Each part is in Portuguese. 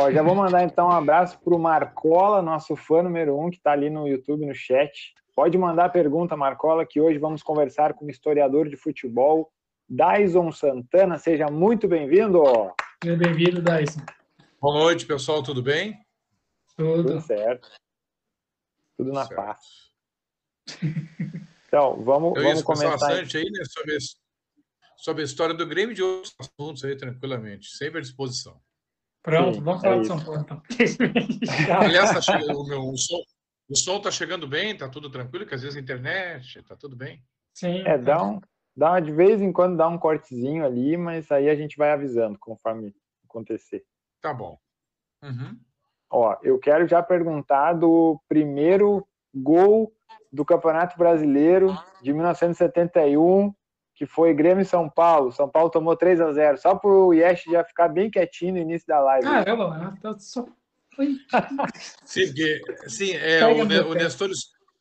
Ó, já vou mandar então um abraço para o Marcola, nosso fã número um, que está ali no YouTube, no chat. Pode mandar pergunta, Marcola, que hoje vamos conversar com o historiador de futebol, Dyson Santana. Seja muito bem-vindo. Seja bem-vindo, Dyson. Boa noite, pessoal. Tudo bem? Tudo, Tudo certo. Tudo na certo. paz. Então, vamos, Eu vamos começar. bastante aí, né, sobre, sobre a história do Grêmio e de outros assuntos aí, tranquilamente. Sempre à disposição. Pronto, Sim, vamos falar é de São Paulo, então. Aliás, tá chegando, o, meu, o, som, o som tá chegando bem, tá tudo tranquilo, que às vezes a internet, tá tudo bem. Sim. É, dá um, dá de vez em quando dá um cortezinho ali, mas aí a gente vai avisando conforme acontecer. Tá bom. Uhum. Ó, eu quero já perguntar do primeiro gol do Campeonato Brasileiro de 1971, que foi Grêmio e São Paulo. São Paulo tomou 3 a 0 só para o Yesh já ficar bem quietinho no início da live. Caramba, tá só... sim, porque, sim é, o, o, Nestor,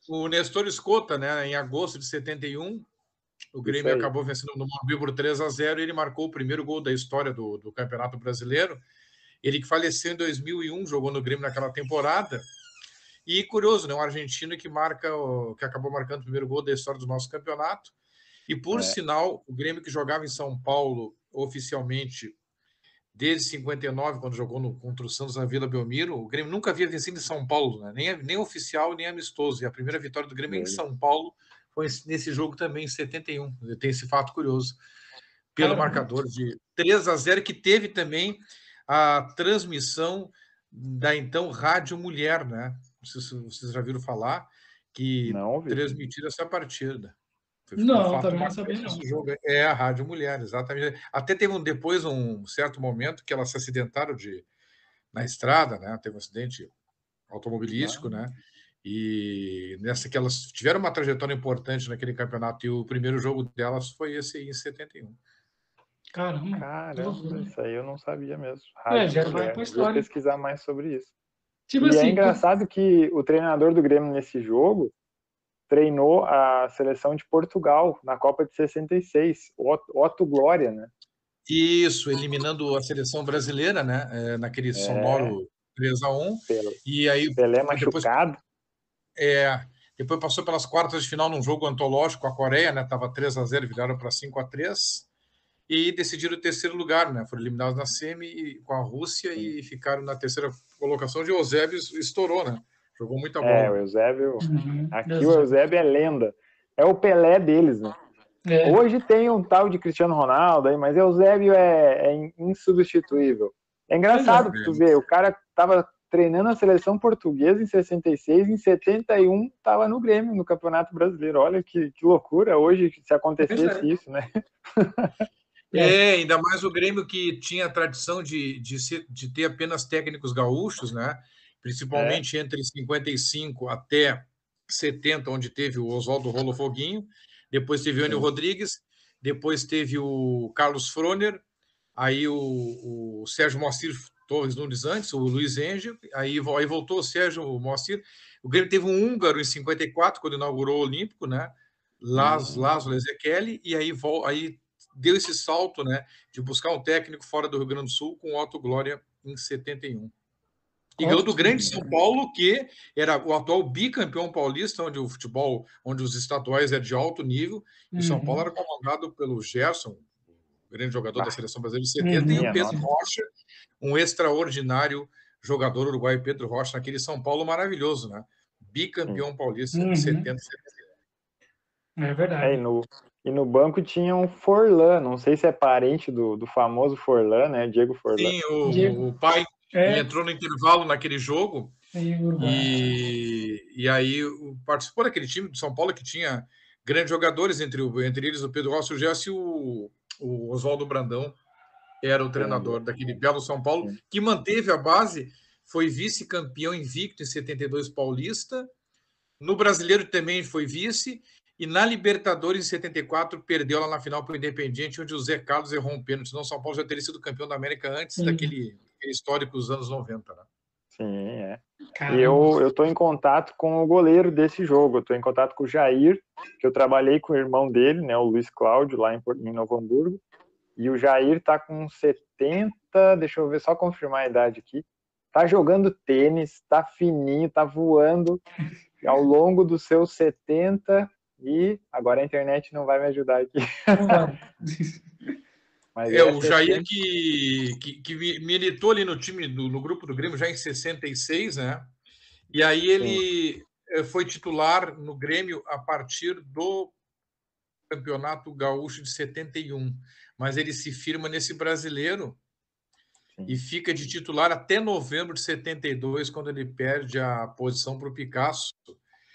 o Nestor Escota, né, em agosto de 71, o Grêmio acabou vencendo no Morumbi por 3 a 0 e ele marcou o primeiro gol da história do, do Campeonato Brasileiro. Ele que faleceu em 2001, jogou no Grêmio naquela temporada. E curioso, né? Um argentino que marca, que acabou marcando o primeiro gol da história do nosso campeonato. E por é. sinal, o Grêmio que jogava em São Paulo oficialmente desde 59, quando jogou no, contra o Santos na Vila Belmiro, o Grêmio nunca havia vencido em São Paulo, né? nem, nem oficial, nem amistoso. E a primeira vitória do Grêmio é. em São Paulo foi nesse jogo também, em 71. Tem esse fato curioso. Pelo Caramba. marcador de 3 a 0, que teve também a transmissão da então Rádio Mulher, né? Vocês, vocês já viram falar que não, transmitiram essa partida. Não, também não sabia não. Jogo. É a Rádio Mulher, exatamente. Até teve um, depois um certo momento que elas se acidentaram de, na estrada, né? Teve um acidente automobilístico, ah. né? E nessa que elas tiveram uma trajetória importante naquele campeonato e o primeiro jogo delas foi esse aí em 71. Caramba, Caramba isso aí eu não sabia mesmo. É, Rádio é, já vai para história. Vou pesquisar mais sobre isso. Tipo e é assim, é engraçado que o treinador do Grêmio nesse jogo treinou a seleção de Portugal na Copa de 66, Otto Glória, né? Isso, eliminando a seleção brasileira, né? É, naquele é. sonoro 3 a 1 Pelé, e aí Pelé machucado. Depois, é, depois passou pelas quartas de final num jogo antológico com a Coreia, né? Tava 3 a 0, viraram para 5 a 3 e decidiram o terceiro lugar, né? Foram eliminados na semi com a Rússia e ficaram na terceira colocação de Eusébio estourou, né? Jogou muita bola. É, o Eusébio. Uhum. Aqui o Eusébio é lenda. É o Pelé deles, né? É. Hoje tem um tal de Cristiano Ronaldo aí, mas Eusébio é, é insubstituível. É engraçado que tu vê, o cara tava treinando a seleção portuguesa em 66, em 71 estava no Grêmio, no Campeonato Brasileiro. Olha que, que loucura hoje se acontecesse é. isso, né? É. é, ainda mais o Grêmio que tinha a tradição de, de, ser, de ter apenas técnicos gaúchos, né? Principalmente é. entre 55 até 70, onde teve o Oswaldo Rolo Foguinho, depois teve o Enio Rodrigues, depois teve o Carlos Froner, aí o, o Sérgio Moacir Torres Nunes antes, o Luiz Engel, aí, aí voltou o Sérgio Moacir. O Grêmio teve um húngaro em 54, quando inaugurou o Olímpico, né? Las, uhum. Laszlo Ezequiel, e aí, aí deu esse salto, né, de buscar um técnico fora do Rio Grande do Sul com o Otto Glória em 71. E ganhou do grande São Paulo, que era o atual bicampeão paulista, onde o futebol, onde os estaduais é de alto nível, e uhum. São Paulo era comandado pelo Gerson, o grande jogador ah. da seleção brasileira de 70, uhum. e o Pedro Rocha, um extraordinário jogador uruguaio Pedro Rocha, naquele São Paulo maravilhoso, né? Bicampeão paulista uhum. de 70 e 71. É verdade. É, e no, e no banco tinha um Forlan, não sei se é parente do, do famoso Forlan, né? Diego Forlan. Sim, o, Diego. o pai é. entrou no intervalo naquele jogo e, e aí participou daquele time de São Paulo que tinha grandes jogadores, entre, entre eles o Pedro Rossi, o Jesse e o, o Oswaldo Brandão era o treinador daquele belo São Paulo, que manteve a base, foi vice-campeão invicto em 72 paulista, no brasileiro também foi vice, e na Libertadores, em 74, perdeu lá na final para o Independiente, onde o Zé Carlos errou um pênalti. Senão o São Paulo já teria sido campeão da América antes Sim. daquele histórico dos anos 90. Né? Sim, é. Caramba. E eu estou em contato com o goleiro desse jogo. Estou em contato com o Jair, que eu trabalhei com o irmão dele, né, o Luiz Cláudio, lá em, em Novo Hamburgo. E o Jair está com 70, deixa eu ver, só confirmar a idade aqui. tá jogando tênis, tá fininho, tá voando ao longo dos seus 70 e agora a internet não vai me ajudar aqui. Mas é, o Jair que, que, que, militou ali no time, no, no, grupo do Grêmio já em 66, né? E aí ele Sim. Eh, foi titular no Grêmio a partir do Campeonato Gaúcho de 71. Mas ele se firma nesse brasileiro Sim. e fica de titular até novembro de 72, quando ele perde a posição para o Picasso.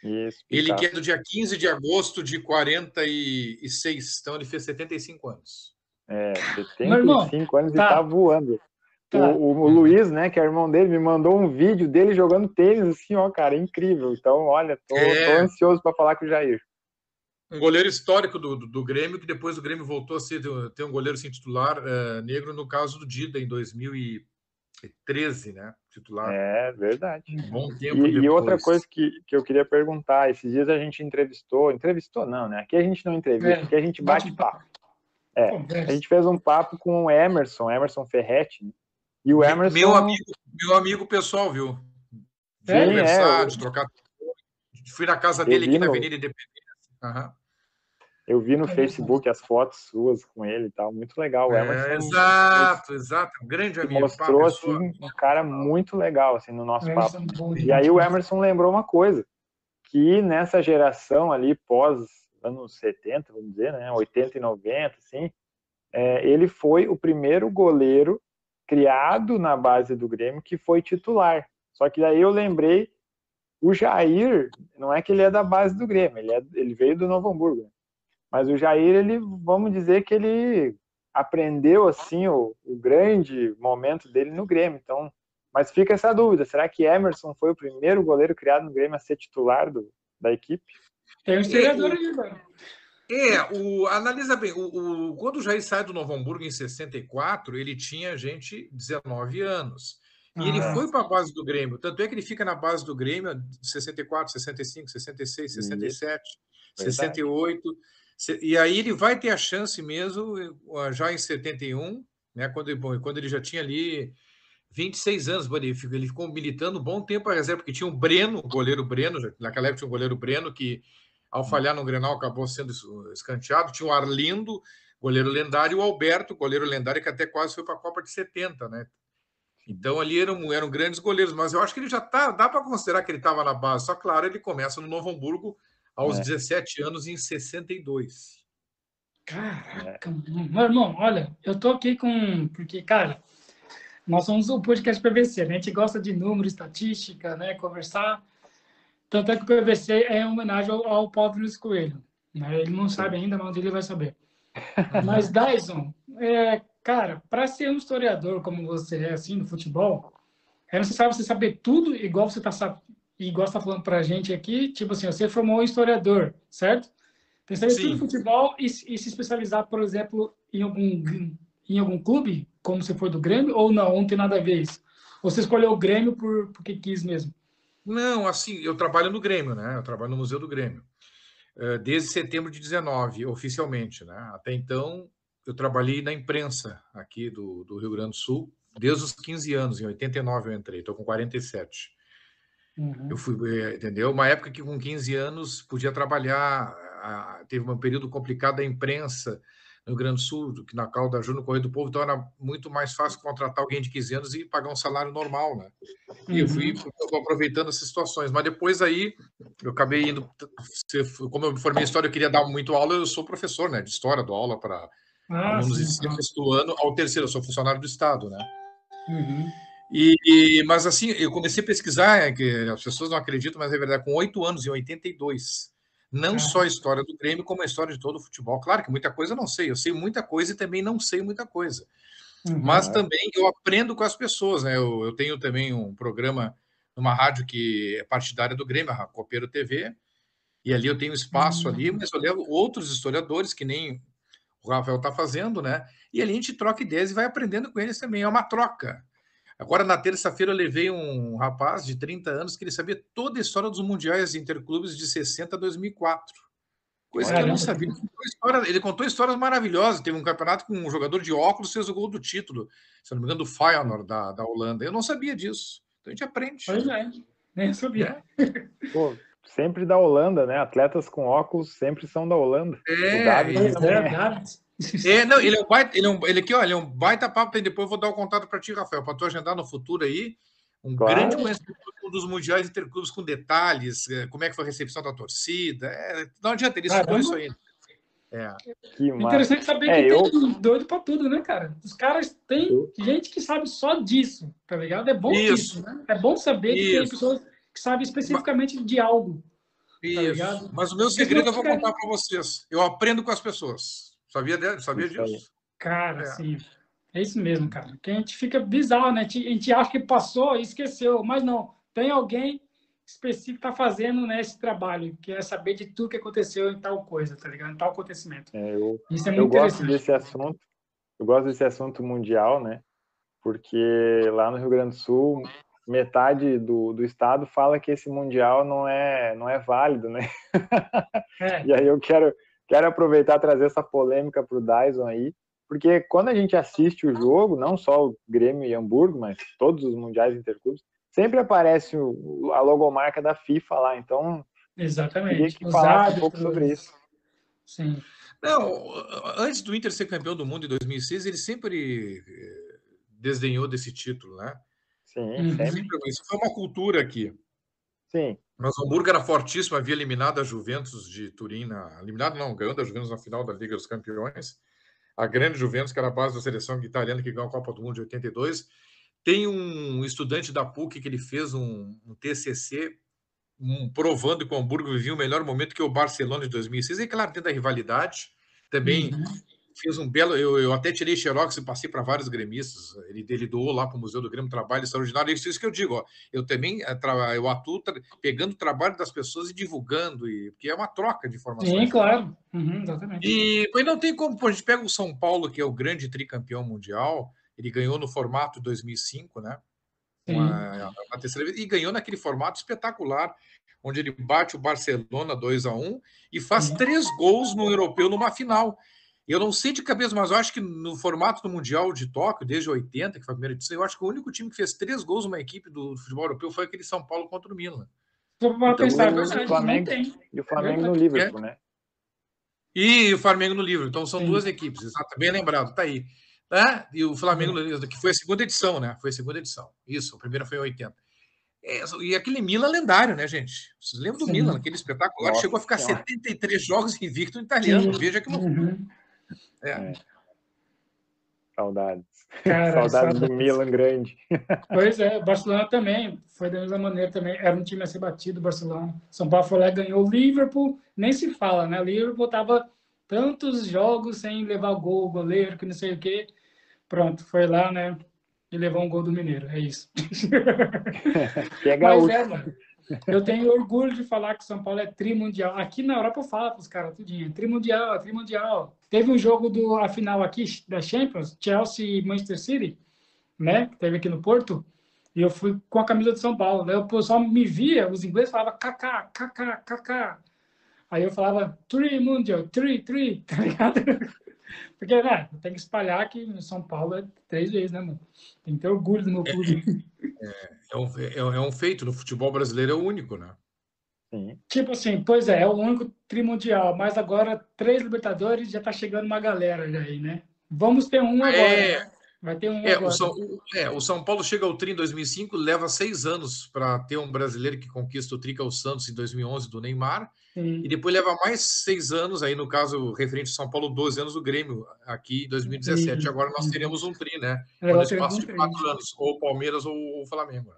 Isso, ele que é do dia 15 de agosto de 46, então ele fez 75 anos. É, 75 anos tá. e tá voando. Tá. O, o, Luiz, né, que é irmão dele, me mandou um vídeo dele jogando tênis, assim, ó, cara, incrível. Então, olha, tô, é... tô ansioso para falar com o Jair. Um goleiro histórico do, do, do, Grêmio, que depois o Grêmio voltou a ser, ter um goleiro sem titular uh, negro, no caso do Dida, em 2013, né? Titular. É verdade. Um bom tempo e, e, outra coisa que, que eu queria perguntar, esses dias a gente entrevistou, entrevistou não, né? Aqui a gente não entrevista, é, aqui a gente bate, bate papo. É, a gente fez um papo com o Emerson, Emerson Ferretti, né? e o Emerson... Meu amigo, meu amigo pessoal, viu? De é, conversar, é, de trocar... Fui na casa dele aqui na Avenida Independência. Uhum. Eu vi no Facebook as fotos suas com ele e tal, muito legal. O é, Emerson, é, exato, exato, um grande amigo. Mostrou, assim, um cara muito legal, assim, no nosso papo. E aí o Emerson lembrou uma coisa, que nessa geração ali, pós anos 70, vamos dizer, né, 80 e 90, assim, é, ele foi o primeiro goleiro criado na base do Grêmio que foi titular. Só que daí eu lembrei, o Jair, não é que ele é da base do Grêmio, ele, é, ele veio do Novo Hamburgo, né? Mas o Jair, ele, vamos dizer que ele aprendeu, assim, o, o grande momento dele no Grêmio, então, mas fica essa dúvida, será que Emerson foi o primeiro goleiro criado no Grêmio a ser titular do, da equipe? Tem um historiador aí, mano. É, o, analisa bem, o, o, quando o Jair sai do Novo Hamburgo em 64, ele tinha gente 19 anos. E ah, ele foi para a base do Grêmio. Tanto é que ele fica na base do Grêmio 64, 65, 66, 67, Isso. 68. E aí ele vai ter a chance mesmo, já em 71, né, quando, bom, quando ele já tinha ali 26 anos, ele ficou militando um bom tempo a reserva, porque tinha um Breno, goleiro Breno, naquela época tinha um goleiro Breno que ao falhar no Grenal, acabou sendo escanteado. Tinha o Arlindo, goleiro lendário, e o Alberto, goleiro lendário, que até quase foi para a Copa de 70, né? Então ali eram, eram grandes goleiros, mas eu acho que ele já tá, dá para considerar que ele estava na base. Só claro, ele começa no Novo Hamburgo aos é. 17 anos em 62. Caraca, meu irmão, olha, eu tô aqui com. Porque, cara, nós somos o podcast PVC, né? a gente gosta de número, estatística, né? Conversar. Tanto é que o PVC é em homenagem ao, ao Paulo Luiz Coelho. Né? Ele não sabe ainda, mas ele vai saber. Mas, Dyson, é, cara, para ser um historiador como você é, assim, no futebol, é necessário você saber tudo igual você está igual está falando para a gente aqui. Tipo assim, você formou um historiador, certo? Tem que saber tudo futebol e, e, se especializar, por exemplo, em algum, em algum clube, como você foi do Grêmio, ou não, não tem nada a ver isso? Você escolheu o Grêmio por, porque quis mesmo? Não, assim, eu trabalho no Grêmio, né? Eu trabalho no Museu do Grêmio. Eh, desde setembro de 19, oficialmente, né? Até então, eu trabalhei na imprensa aqui do, do Rio Grande do Sul, desde os 15 anos, em 89 eu entrei, estou com 47. Uhum. Eu fui, eh, entendeu? Uma época que com 15 anos podia trabalhar, teve um período complicado da imprensa, no Rio Grande do Sul, que na Calda Júnior, no Correio do Povo, então era muito mais fácil contratar alguém de 15 anos e pagar um salário normal, né? E eu fui uhum. aproveitando essas situações. Mas depois aí, eu acabei indo... Como eu me formei em História, eu queria dar muito aula, eu sou professor, né? De História, dou aula para ah, alunos de sexto ano ao terceiro, eu sou funcionário do Estado, né? Uhum. E, mas assim, eu comecei a pesquisar, é que as pessoas não acreditam, mas é verdade, com oito anos, em 82, não só a história do Grêmio, como a história de todo o futebol. Claro que muita coisa eu não sei, eu sei muita coisa e também não sei muita coisa. Uhum. Mas também eu aprendo com as pessoas, né? Eu, eu, tenho também um programa numa rádio que é partidária do Grêmio, a Copeiro TV, e ali eu tenho espaço uhum. ali, mas eu levo outros historiadores, que nem o Rafael está fazendo, né? E ali a gente troca ideias e vai aprendendo com eles também. É uma troca. Agora, na terça-feira, eu levei um rapaz de 30 anos que ele sabia toda a história dos mundiais interclubes de 60 a 2004. Coisa Olha, que eu não sabia. Ele contou, história, ele contou, histórias maravilhosas. Teve um campeonato com um jogador de óculos fez o gol do título, se não me engano, do Feyenoord, da, da Holanda. Eu não sabia disso. Então a gente aprende. Pois é, nem sabia. É. Pô, sempre da Holanda, né? Atletas com óculos sempre são da Holanda. É, o David é, é. É. não, ele é um baita, ele é um, ele aqui, olha, é um baita papo, depois eu vou dar o contato para ti, Rafael, para tu agendar no futuro aí. Um claro. grande conhecimento dos mundiais interclubes com detalhes, é, como é que foi a recepção da torcida. É, não adianta, ele estudou isso aí. É. Que Interessante saber é, que eu... tem doido para tudo, né, cara? Os caras têm eu... gente que sabe só disso, tá ligado? É bom isso, isso né? É bom saber isso. que tem pessoas que sabem especificamente Mas... de algo. Tá isso. Tá Mas o meu segredo eu vou contar para vocês. Eu aprendo com as pessoas. Sabia, sabia disso? Cara, é. sim. É isso mesmo, cara. Que a gente fica bizarro, né? A gente acha que passou e esqueceu, mas não. Tem alguém específico está fazendo né, esse trabalho, que é saber de tudo que aconteceu em tal coisa, tá ligado? Em tal acontecimento. É, eu, Isso é muito eu gosto desse assunto. Eu gosto desse assunto mundial, né? Porque lá no Rio Grande do Sul, metade do, do estado fala que esse mundial não é não é válido, né? É. e aí eu quero quero aproveitar e trazer essa polêmica para o Dyson aí, porque quando a gente assiste o jogo, não só o Grêmio e Hamburgo, mas todos os mundiais interclubes, sempre aparece o, a logomarca da FIFA lá, então exatamente queria que falasse um pouco sobre isso. Sim. Não, antes do Inter ser campeão do mundo em 2006, ele sempre eh, desdenhou desse título, né? Sim, uhum. sempre. Isso foi uma cultura aqui. Sim. Mas o Hamburgo era fortíssimo, havia eliminado a Juventus de Turim, na, eliminado não, ganhando a Juventus na final da Liga dos Campeões. A grande Juventus, que era a base da seleção italiana que ganhou a Copa do Mundo de 82. Tem um estudante da PUC que ele fez um, um TCC um, provando que o Hamburgo vivia o melhor momento que o Barcelona de 2006. E claro, dentro da rivalidade, também uhum. Fez um belo. Eu, eu até tirei xerox e passei para vários gremistas. Ele, ele doou lá para o Museu do Grêmio trabalho extraordinário. Isso, isso que eu digo. Ó, eu também eh, eu atuo pegando o trabalho das pessoas e divulgando, e, porque é uma troca de informações. Sim, claro. Uhum, exatamente. E mas não tem como. A gente pega o São Paulo, que é o grande tricampeão mundial ele ganhou no formato 2005, né? Uma, uma terceira vez, e ganhou naquele formato espetacular, onde ele bate o Barcelona 2 a 1 e faz três gols no europeu numa final. Eu não sei de cabeça, mas eu acho que no formato do Mundial de Tóquio, desde 80, que foi a primeira edição, eu acho que o único time que fez três gols numa equipe do futebol europeu foi aquele São Paulo contra o Milan. Então, pensar, o Flamengo, e o Flamengo no Liverpool, é. né? E o Flamengo no Liverpool. Então são Sim. duas equipes, exato, bem lembrado, tá aí. Né? E o Flamengo, que foi a segunda edição, né? Foi a segunda edição. Isso, a primeira foi em 80. É, e aquele Milan lendário, né, gente? Vocês lembram do Sim. Milan, aquele espetacular? Nossa, Chegou a ficar 73 jogos invicto no italiano. Sim. Veja que loucura. Uhum. É. é. Saudades. Cara, Saudades do Milan grande. Pois é, Barcelona também foi da mesma maneira também. Era um time a ser batido, Barcelona. São Paulo foi lá e ganhou o Liverpool, nem se fala, né? O Liverpool tava tantos jogos sem levar gol, goleiro, que não sei o quê. Pronto, foi lá, né? E levou um gol do Mineiro. É isso. é Mas é, mano. Eu tenho orgulho de falar que São Paulo é trimundial. Aqui na Europa eu falo para os caras tudinho. Trimundial, trimundial. Teve um jogo do a final aqui da Champions, Chelsea e Manchester City, né? Que teve aqui no Porto. E eu fui com a camisa de São Paulo. Né? O pessoal me via, os ingleses falavam kaká, kaká, kaká. Aí eu falava three mundial, three, three, tá ligado? Porque, né, tem que espalhar que no São Paulo é três vezes, né, mano? Tem que ter orgulho do meu clube. É, é, um, é, é um feito, no futebol brasileiro é o único, né? Sim. Tipo assim, pois é, é o único trimundial, mas agora três Libertadores já tá chegando uma galera já aí, né? Vamos ter um agora. É, Vai ter um é, o São, é, o São Paulo chega ao Tri em 2005, leva seis anos para ter um brasileiro que conquista o Tri, que é o Santos, em 2011, do Neymar. Sim. E depois leva mais seis anos, aí no caso referente ao São Paulo, 12 anos do Grêmio, aqui em 2017. Sim. Agora nós teremos um Tri, né? No espaço de quatro anos, ou Palmeiras ou o Flamengo. Né?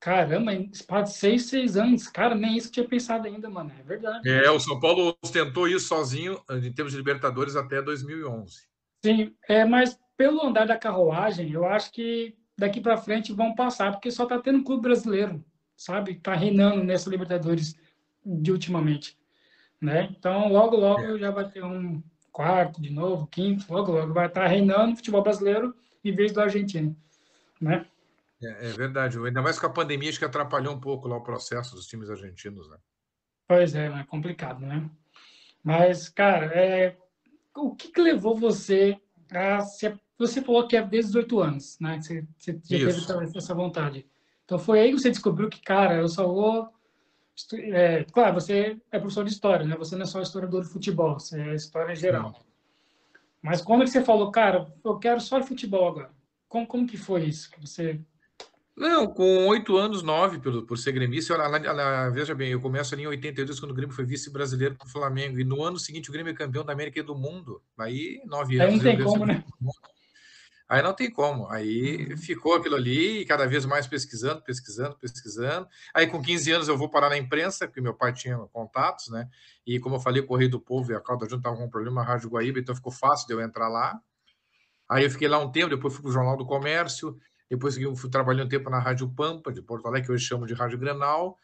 Caramba, espaço de seis, seis anos. Cara, nem isso tinha pensado ainda, mano. É verdade. É, o São Paulo tentou isso sozinho, em termos de Libertadores, até 2011. Sim, é, mas pelo andar da carruagem, eu acho que daqui para frente vão passar, porque só está tendo um clube brasileiro, sabe? Está reinando nessa Libertadores de ultimamente, né? Então, logo, logo é. já vai ter um quarto de novo, quinto, logo, logo vai estar tá reinando o futebol brasileiro em vez do argentino, né? É, é, verdade, ainda mais com a pandemia, acho que atrapalhou um pouco lá o processo dos times argentinos, né? Pois é, é complicado, né? Mas, cara, é... o que, que levou você a se você falou que é desde os oito anos, né? Você, você já Isso. teve essa vontade. Então foi aí que você descobriu que, cara, eu só vou. É, claro, você é professor de história, né? Você não é só historiador de futebol, você é história em geral. Sim. Mas quando que você falou, cara, eu quero só de futebol agora? Como, como que foi isso? Que você não, com oito anos, nove, por, por ser gremista. Olha, veja bem, eu começo ali em 82, quando o Grêmio foi vice-brasileiro para o Flamengo. E no ano seguinte, o Grêmio é campeão da América e do mundo. Aí, nove anos. Aí não tem como, né? Aí não tem como. Aí uhum. ficou aquilo ali, cada vez mais pesquisando, pesquisando, pesquisando. Aí com 15 anos eu vou parar na imprensa, porque meu pai tinha contatos, né? E como eu falei, o Correio do Povo e a Calda Junto estavam com um problema na Rádio Guaíba, então ficou fácil de eu entrar lá. Aí eu fiquei lá um tempo, depois fui para o Jornal do Comércio, depois eu fui trabalhando um tempo na Rádio Pampa, de Porto Alegre, que hoje chamo de Rádio Grenal,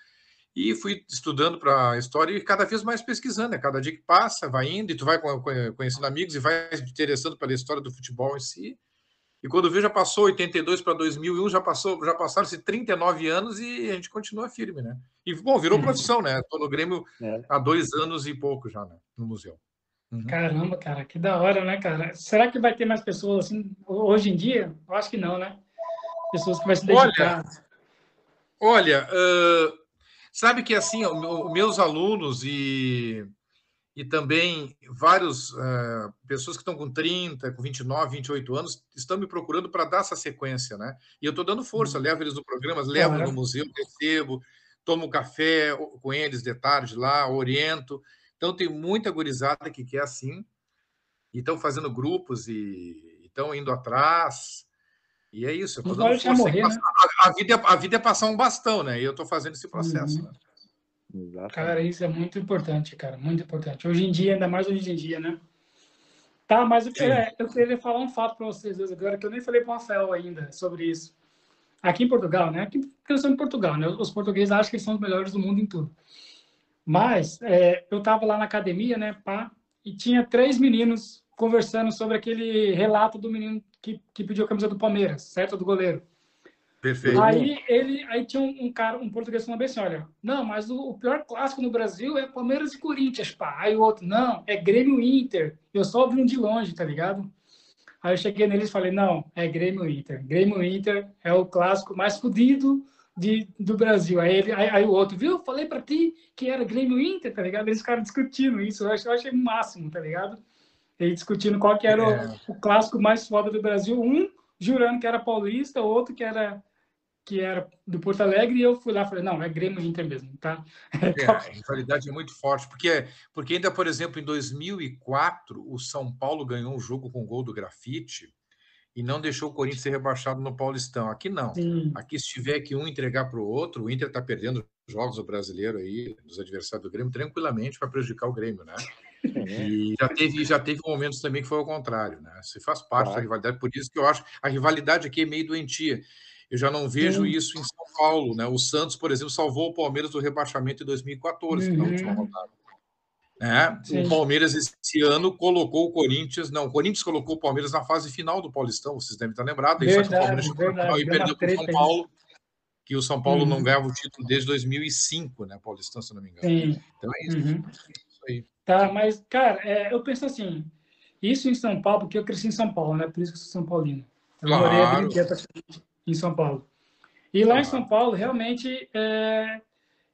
e fui estudando para a história e cada vez mais pesquisando. Né? Cada dia que passa, vai indo, e tu vai conhecendo amigos e vai te interessando pela história do futebol em si. E quando viu, já passou 82 para 2001, já passou, já passaram-se 39 anos e a gente continua firme, né? E, bom, virou uhum. profissão, né? Estou no Grêmio é. há dois anos e pouco já, né? No museu. Uhum. Caramba, cara, que da hora, né, cara? Será que vai ter mais pessoas assim hoje em dia? Eu acho que não, né? Pessoas que vão se dedicar. Olha, olha uh, sabe que assim, os meus alunos e e também várias uh, pessoas que estão com 30, com 29, 28 anos estão me procurando para dar essa sequência, né? E eu estou dando força, uhum. levo eles no programa, levo no museu, recebo, tomo café com eles de tarde lá, oriento. Então tem muita gurizada que quer assim, e estão fazendo grupos e estão indo atrás. E é isso, eu tô dando força. Morrer, né? a, a, vida, é, a vida é passar um bastão, né? E eu estou fazendo esse processo. Uhum. Né? Exatamente. Cara, isso é muito importante, cara, muito importante. Hoje em dia, ainda mais hoje em dia, né? Tá, mas eu queria, eu queria falar um fato para vocês dois agora, que eu nem falei para o Rafael ainda sobre isso. Aqui em Portugal, né? Aqui, porque eu sou em Portugal, né? Os portugueses acham que eles são os melhores do mundo em tudo. Mas é, eu estava lá na academia, né, pá, e tinha três meninos conversando sobre aquele relato do menino que, que pediu a camisa do Palmeiras, certo? Do goleiro. Perfeito. Aí ele, aí tinha um, um cara, um português falando assim, olha, não, mas o, o, pior clássico no Brasil é Palmeiras e Corinthians, pá. Aí o outro, não, é Grêmio Inter. Eu só vi um de longe, tá ligado? Aí eu cheguei neles e falei, não, é Grêmio Inter. Grêmio Inter é o clássico mais fodido de, do Brasil. Aí, ele, aí, aí, o outro, viu? Falei para ti que era Grêmio Inter, tá ligado? Eles ficaram discutindo isso. Eu achei, eu achei o máximo, tá ligado? Eles discutindo qual que era é. o, o clássico mais foda do Brasil. Um jurando que era paulista, outro que era que era do Porto Alegre, e eu fui lá e falei, não, é Grêmio Inter mesmo, tá? É, a rivalidade é muito forte, porque, porque ainda, por exemplo, em 2004, o São Paulo ganhou um jogo com gol do grafite e não deixou o Corinthians ser rebaixado no Paulistão. Aqui não. Sim. Aqui, se tiver que um entregar para o outro, o Inter está perdendo jogos do brasileiro aí, dos adversários do Grêmio, tranquilamente para prejudicar o Grêmio, né? E já teve, já teve momentos também que foi ao contrário, né? Você faz parte claro. da rivalidade, por isso que eu acho a rivalidade aqui é meio doentia. Eu já não vejo Sim. isso em São Paulo, né? O Santos, por exemplo, salvou o Palmeiras do rebaixamento em 2014, uhum. na última rodada. É, o Palmeiras esse ano colocou o Corinthians, não, o Corinthians colocou o Palmeiras na fase final do Paulistão, vocês devem estar lembrados, verdade, só que o Palmeiras verdade, e perdeu para o São Paulo, que o São Paulo uhum. não ganhava o título desde 2005, né, Paulistão, se não me engano. Sim. Então é isso, uhum. isso aí. Tá, mas, cara, é, eu penso assim, isso em São Paulo, porque eu cresci em São Paulo, né, por isso que eu sou São Paulino. Eu claro. morei a vida inteira em São Paulo. E lá em São Paulo, realmente, é,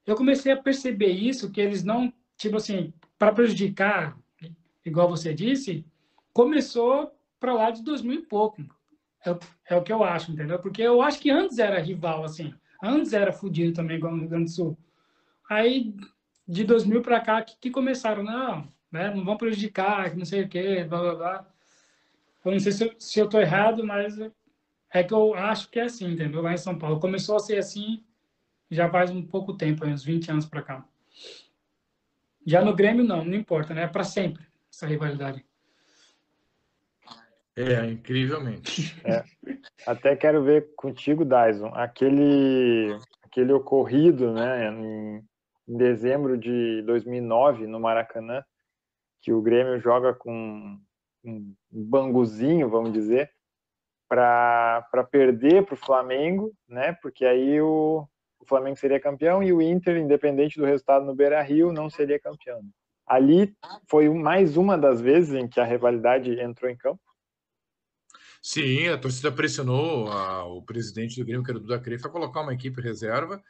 eu comecei a perceber isso, que eles não, tipo assim, para prejudicar, igual você disse, começou para lá de 2000 e pouco. É, é, o que eu acho, entendeu? Porque eu acho que antes era rival, assim. Antes era fudido também, igual no Rio Grande do Sul. Aí, de 2000 para cá, que, que, começaram, não, né, não vão prejudicar, não sei o quê, blá, blá, blá. Eu não sei se, se eu estou errado, mas é que eu acho que é assim, entendeu? Lá em São Paulo. Começou a ser assim já faz um pouco tempo, uns 20 anos para cá. Já no Grêmio, não, não importa, né? É para sempre essa rivalidade. É, incrivelmente. É. Até quero ver contigo, Dyson, aquele, aquele ocorrido né, em, em dezembro de 2009, no Maracanã, que o Grêmio joga com um banguzinho, vamos dizer, para perder para o Flamengo, né? Porque aí o, o, Flamengo seria campeão e o Inter, independente do resultado no Beira Rio, não seria campeão. Ali foi mais uma das vezes em que a rivalidade entrou em campo. Sim, a torcida pressionou a, o presidente do Grêmio, que era o Duda Crefe, a colocar uma equipe reserva.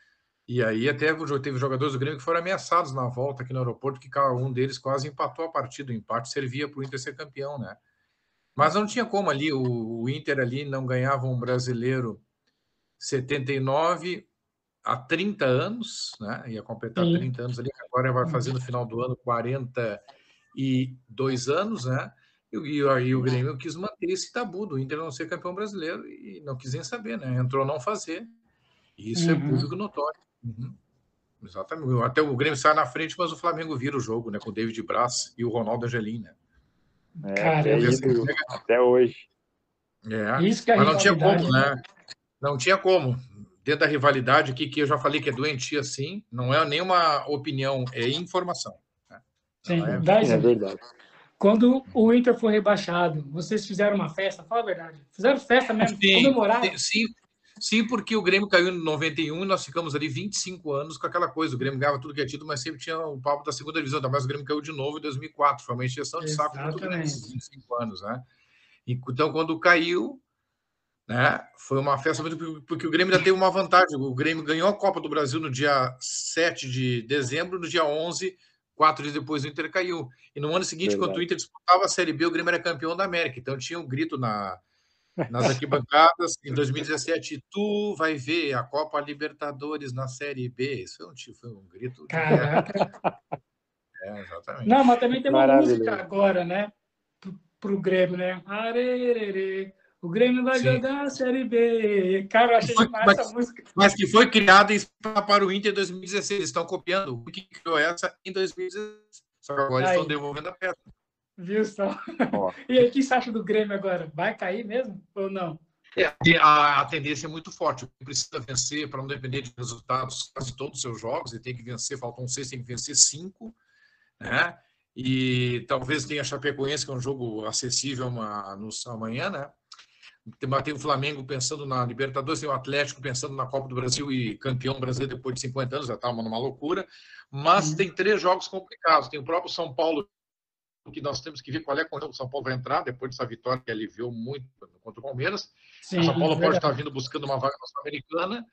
E aí até teve jogadores do Grêmio que foram ameaçados na volta aqui no aeroporto, que cada um deles quase empatou a partida. O empate servia para o Inter ser campeão, né? Mas não tinha como ali, o, o Inter ali não ganhava um brasileiro 79 há 30 anos, né? Ia completar Sim. 30 anos ali, agora vai fazer no final do ano 42 anos, né? E aí o Grêmio quis manter esse tabu do Inter não ser campeão brasileiro e não quis nem saber, né? Entrou não fazer. E isso é uhum. é público notório. Uhum. Exatamente. Até o Grêmio sai na frente, mas o Flamengo vira o jogo, né? Com o David Braz e o Ronaldo Angelim, né? É, Cara, é até hoje. É, isso que é mas não tinha como, né? né? Não tinha como. Dentro da rivalidade aqui, que eu já falei que é doentia, sim, não é nenhuma opinião, é informação. Né? Sim, é... é verdade. Quando o Inter foi rebaixado, vocês fizeram uma festa? Fala a verdade. Fizeram festa mesmo? Sim, comemoraram? Sim, sim, porque o Grêmio caiu em 91 e nós ficamos ali 25 anos com aquela coisa. O Grêmio ganhava tudo que é tido, mas sempre tinha o papo da segunda divisão. Mas o Grêmio caiu de novo em 2004. Foi uma injeção de saco muito grande esses 25 anos, né? Então, quando caiu, né, foi uma festa muito. Porque o Grêmio ainda teve uma vantagem. O Grêmio ganhou a Copa do Brasil no dia 7 de dezembro, no dia 11 Quatro dias depois o Inter caiu. E no ano seguinte, Verdade. quando o Inter disputava a Série B, o Grêmio era campeão da América. Então tinha um grito na, nas arquibancadas em 2017: tu vai ver a Copa Libertadores na Série B. Isso foi um, foi um grito. Caraca! É, exatamente. Não, mas também tem uma música agora, né? Pro, o Grêmio, né? Arerere. O Grêmio vai Sim. jogar a Série B. Cara, eu achei foi, demais mas, essa música. Mas que foi criada para o Inter em 2016. Eles estão copiando o que criou essa em 2016. Só que agora aí. estão devolvendo a peça. Viu só? Oh. E aí, o que você acha do Grêmio agora? Vai cair mesmo ou não? É, a, a, tendência é muito forte. Precisa vencer para não depender de resultados quase todos os seus jogos. Ele tem que vencer, faltam seis, tem que vencer cinco. Né? E talvez tenha a Chapecoense, que é um jogo acessível uma, no, amanhã, né? tem o Flamengo pensando na Libertadores, tem o Atlético pensando na Copa do Brasil e campeão brasileiro depois de 50 anos, já está numa loucura. Mas uhum. tem três jogos complicados. Tem o próprio São Paulo, que nós temos que ver qual é quando o São Paulo vai entrar, depois dessa vitória que aliviou muito contra o Palmeiras. Sim, o São Paulo é pode estar vindo buscando uma vaga sul-americana.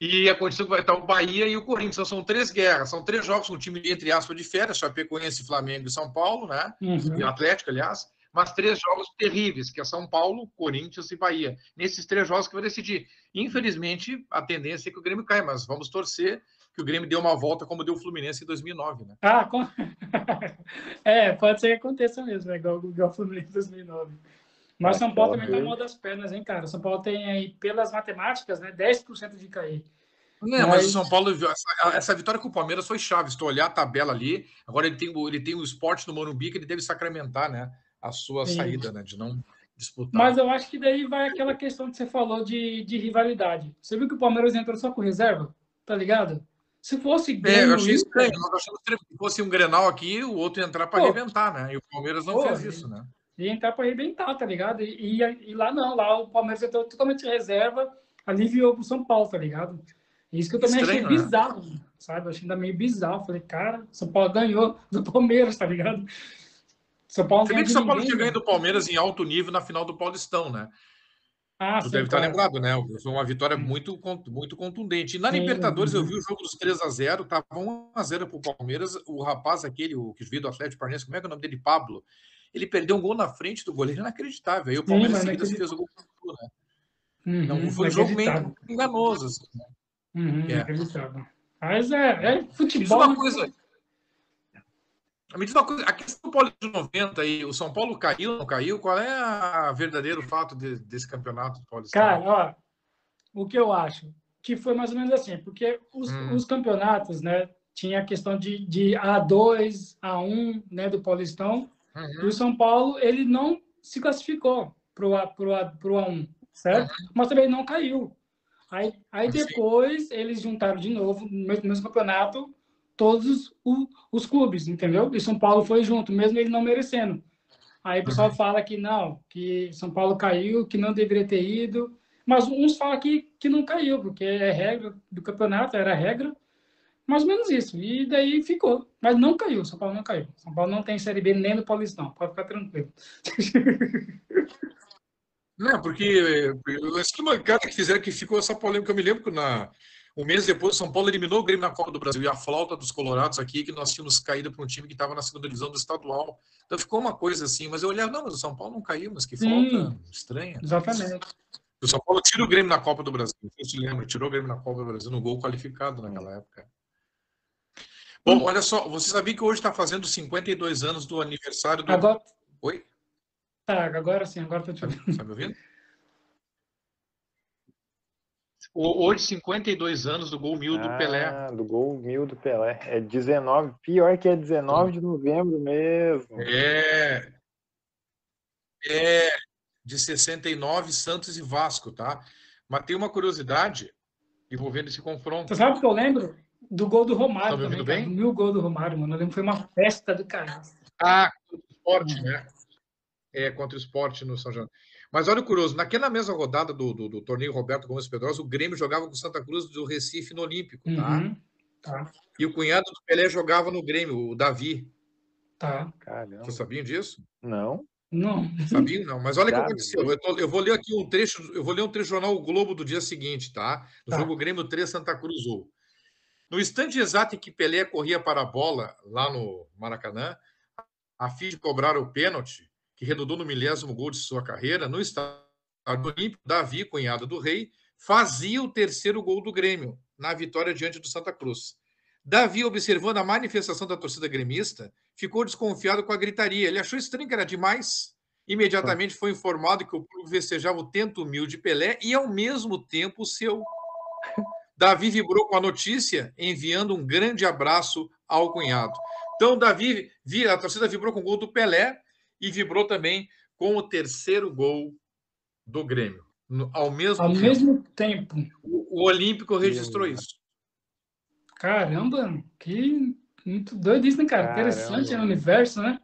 E a condição que vai estar o Bahia e o Corinthians. Então, são três guerras, são três jogos com um time, entre aspas, de férias, Chapecoense, Flamengo e São Paulo, né? Uhum. E Atlético, aliás mas três jogos terríveis, que é São Paulo, Corinthians e Bahia. Nesses três jogos que vai decidir. Infelizmente, a tendência é que o Grêmio caia, mas vamos torcer que o Grêmio dê uma volta como deu o Fluminense em 2009, né? Ah, com... é, pode ser que aconteça mesmo, né? igual, igual o Fluminense em 2009. Mas São Paulo também tá mal das pernas, hein, cara? São Paulo tem aí, pelas matemáticas, né, 10% de cair. Não, mas... mas o São Paulo, essa, essa, vitória com o Palmeiras foi chave. Estou olhar a tabela ali. Agora ele tem, ele tem o esporte no Morumbi que ele deve sacramentar, né? a sua Sim. saída, né? De não disputar. Mas eu acho que daí vai aquela questão que você falou de, de rivalidade. Você viu que o Palmeiras entrou só com reserva? Tá ligado? Se fosse Grêmio, é, eu achei estranho. Nós achamos que se fosse um Grenal aqui, o outro ia entrar para arrebentar, né? E o Palmeiras não pô, fez isso, né? Ia entrar para arrebentar, tá ligado? E, e, e, lá não, lá o Palmeiras entrou totalmente reserva, aliviou pro São Paulo, tá ligado? Isso que eu também Estranho, achei né? bizarro, sabe? Eu achei ainda meio bizarro. Falei, cara, São Paulo ganhou do Palmeiras, tá ligado? São Paulo Você vê que São Paulo tinha ganho do Palmeiras em alto nível na final do Paulistão, né? Ah, tu sim, deve estar lembrado, né? Foi uma vitória muito, muito contundente. E na sim, Libertadores, sim. eu vi o jogo dos 3 a 0 estava 1 a 0 para o Palmeiras. O rapaz, aquele, o que veio do Atlético Paranaense, como é que é o nome dele? Pablo. Ele perdeu um gol na frente do goleiro, inacreditável. Aí o Palmeiras seguida fez o gol né? Uhum, não, foi um jogo meio enganoso. Assim, né? Uhum, é. Inacreditável. Mas é, é futebol. Uma né? coisa. Me diz uma coisa, aqui São Paulo de 90 aí, o São Paulo caiu, não caiu? Qual é o verdadeiro fato de, desse campeonato paulista? Cara, ó, o que eu acho que foi mais ou menos assim, porque os, hum. os campeonatos, né, tinha a questão de, de A2, A1, né, do Paulistão, uhum. e o São Paulo, ele não se classificou pro, A, pro, A, pro A1, certo? Uhum. Mas também não caiu. Aí, aí depois eles juntaram de novo no mesmo, no mesmo campeonato todos os, os, clubes, entendeu? E São Paulo foi junto, mesmo ele não merecendo. Aí o pessoal uhum. fala que não, que São Paulo caiu, que não deveria ter ido. Mas uns falam que, que não caiu, porque é regra do campeonato, era regra. Mais ou menos isso. E daí ficou. Mas não caiu, São Paulo não caiu. São Paulo não tem Série B nem no Paulistão, pode ficar tranquilo. Não, porque uma cara que fizeram que ficou essa polêmica, eu me lembro que na, um mês depois, São Paulo eliminou o Grêmio na Copa do Brasil. E a flauta dos Colorados aqui, que nós tínhamos caído para um time que estava na segunda divisão do estadual. Então ficou uma coisa assim. Mas eu olhava, não, mas o São Paulo não caiu, mas que flauta estranha. Exatamente. O São Paulo tira o Grêmio na Copa do Brasil. Você se lembra? Tirou o Grêmio na Copa do Brasil no gol qualificado naquela época. Bom, olha só, você sabia que hoje está fazendo 52 anos do aniversário do. Agora... Oi? Tá, agora sim, agora estou te ouvindo. Está me ouvindo? Hoje, 52 anos do gol mil do ah, Pelé. Do gol mil do Pelé. É 19, pior que é 19 de novembro mesmo. É. É de 69, Santos e Vasco, tá? Mas tem uma curiosidade envolvendo esse confronto. Você sabe que eu lembro do gol do Romário tá também, bem? mil gol do Romário, mano. Eu lembro que foi uma festa do caralho. Ah, contra o esporte, né? É, contra o esporte no São João. Mas olha o curioso, naquela mesma rodada do, do, do torneio Roberto Gomes Pedrosa, o Grêmio jogava com Santa Cruz do Recife no Olímpico, tá? Uhum, tá. E o cunhado do Pelé jogava no Grêmio, o Davi. Tá. Caramba. Vocês sabiam disso? Não. Não. Sabiam? Não. Mas olha o que aconteceu. Eu, tô, eu, vou ler aqui um trecho, eu vou ler um trecho do jornal o Globo do dia seguinte, tá? No tá. jogo Grêmio 3 Santa Cruz 1. No instante exato em que Pelé corria para a bola lá no Maracanã, a fim de cobrar o pênalti, que redundou no milésimo gol de sua carreira, no estádio Olímpico, Davi, cunhado do rei, fazia o terceiro gol do Grêmio, na vitória diante do Santa Cruz. Davi, observando a manifestação da torcida gremista, ficou desconfiado com a gritaria. Ele achou estranho que era demais. Imediatamente foi informado que o público festejava o tento humilde de Pelé e, ao mesmo tempo, o seu. Davi vibrou com a notícia, enviando um grande abraço ao cunhado. Então, Davi, a torcida vibrou com o gol do Pelé e vibrou também com o terceiro gol do Grêmio. Ao mesmo ao tempo. mesmo tempo. O, o Olímpico registrou isso. Caramba, que muito doido isso, né, cara? Caramba. Interessante no universo, né?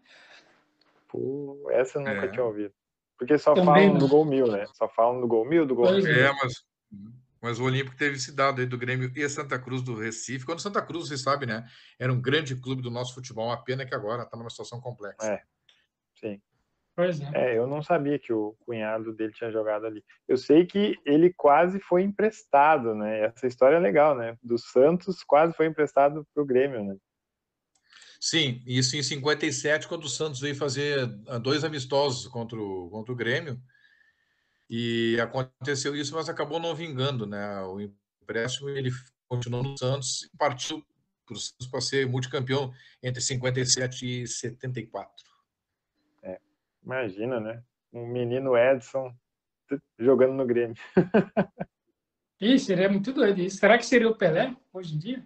Pô, essa eu nunca é. tinha ouvido. Porque só Também falam não. do gol mil, né? Só falam do gol mil, do gol mil. É, mas, mas o Olímpico teve esse dado aí do Grêmio e Santa Cruz do Recife. Quando Santa Cruz, você sabe, né? Era um grande clube do nosso futebol. Uma pena que agora está numa situação complexa. É. Sim. Pois é. é. eu não sabia que o cunhado dele tinha jogado ali. Eu sei que ele quase foi emprestado, né? Essa história é legal, né? Do Santos quase foi emprestado para o Grêmio, né? Sim, isso em 57, quando o Santos veio fazer ah, dois amistosos contra o, contra o Grêmio. E aconteceu isso, mas acabou não vingando, né? O empréstimo ele continuou no Santos e partiu para o Santos para ser multicampeão entre 57 e 74. Imagina, né? Um menino Edson jogando no Grêmio. Ih, seria muito doido isso. Será que seria o Pelé hoje em dia?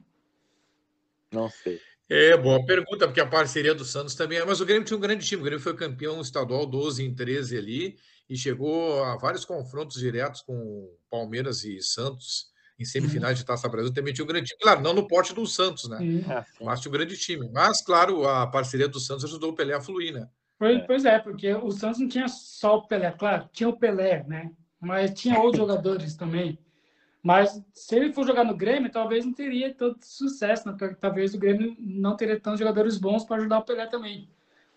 Não sei. É, boa pergunta, porque a parceria do Santos também é. Mas o Grêmio tinha um grande time. O Grêmio foi campeão estadual 12 em 13 ali e chegou a vários confrontos diretos com Palmeiras e Santos em semifinais de Taça Brasil. Também tinha um grande time. Claro, não no pote do Santos, né? Uhum. Mas tinha um grande time. Mas, claro, a parceria do Santos ajudou o Pelé a fluir, né? Pois é. pois é, porque o Santos não tinha só o Pelé, claro, tinha o Pelé, né? Mas tinha outros jogadores também. Mas se ele for jogar no Grêmio, talvez não teria tanto sucesso, né? talvez o Grêmio não teria tantos jogadores bons para ajudar o Pelé também.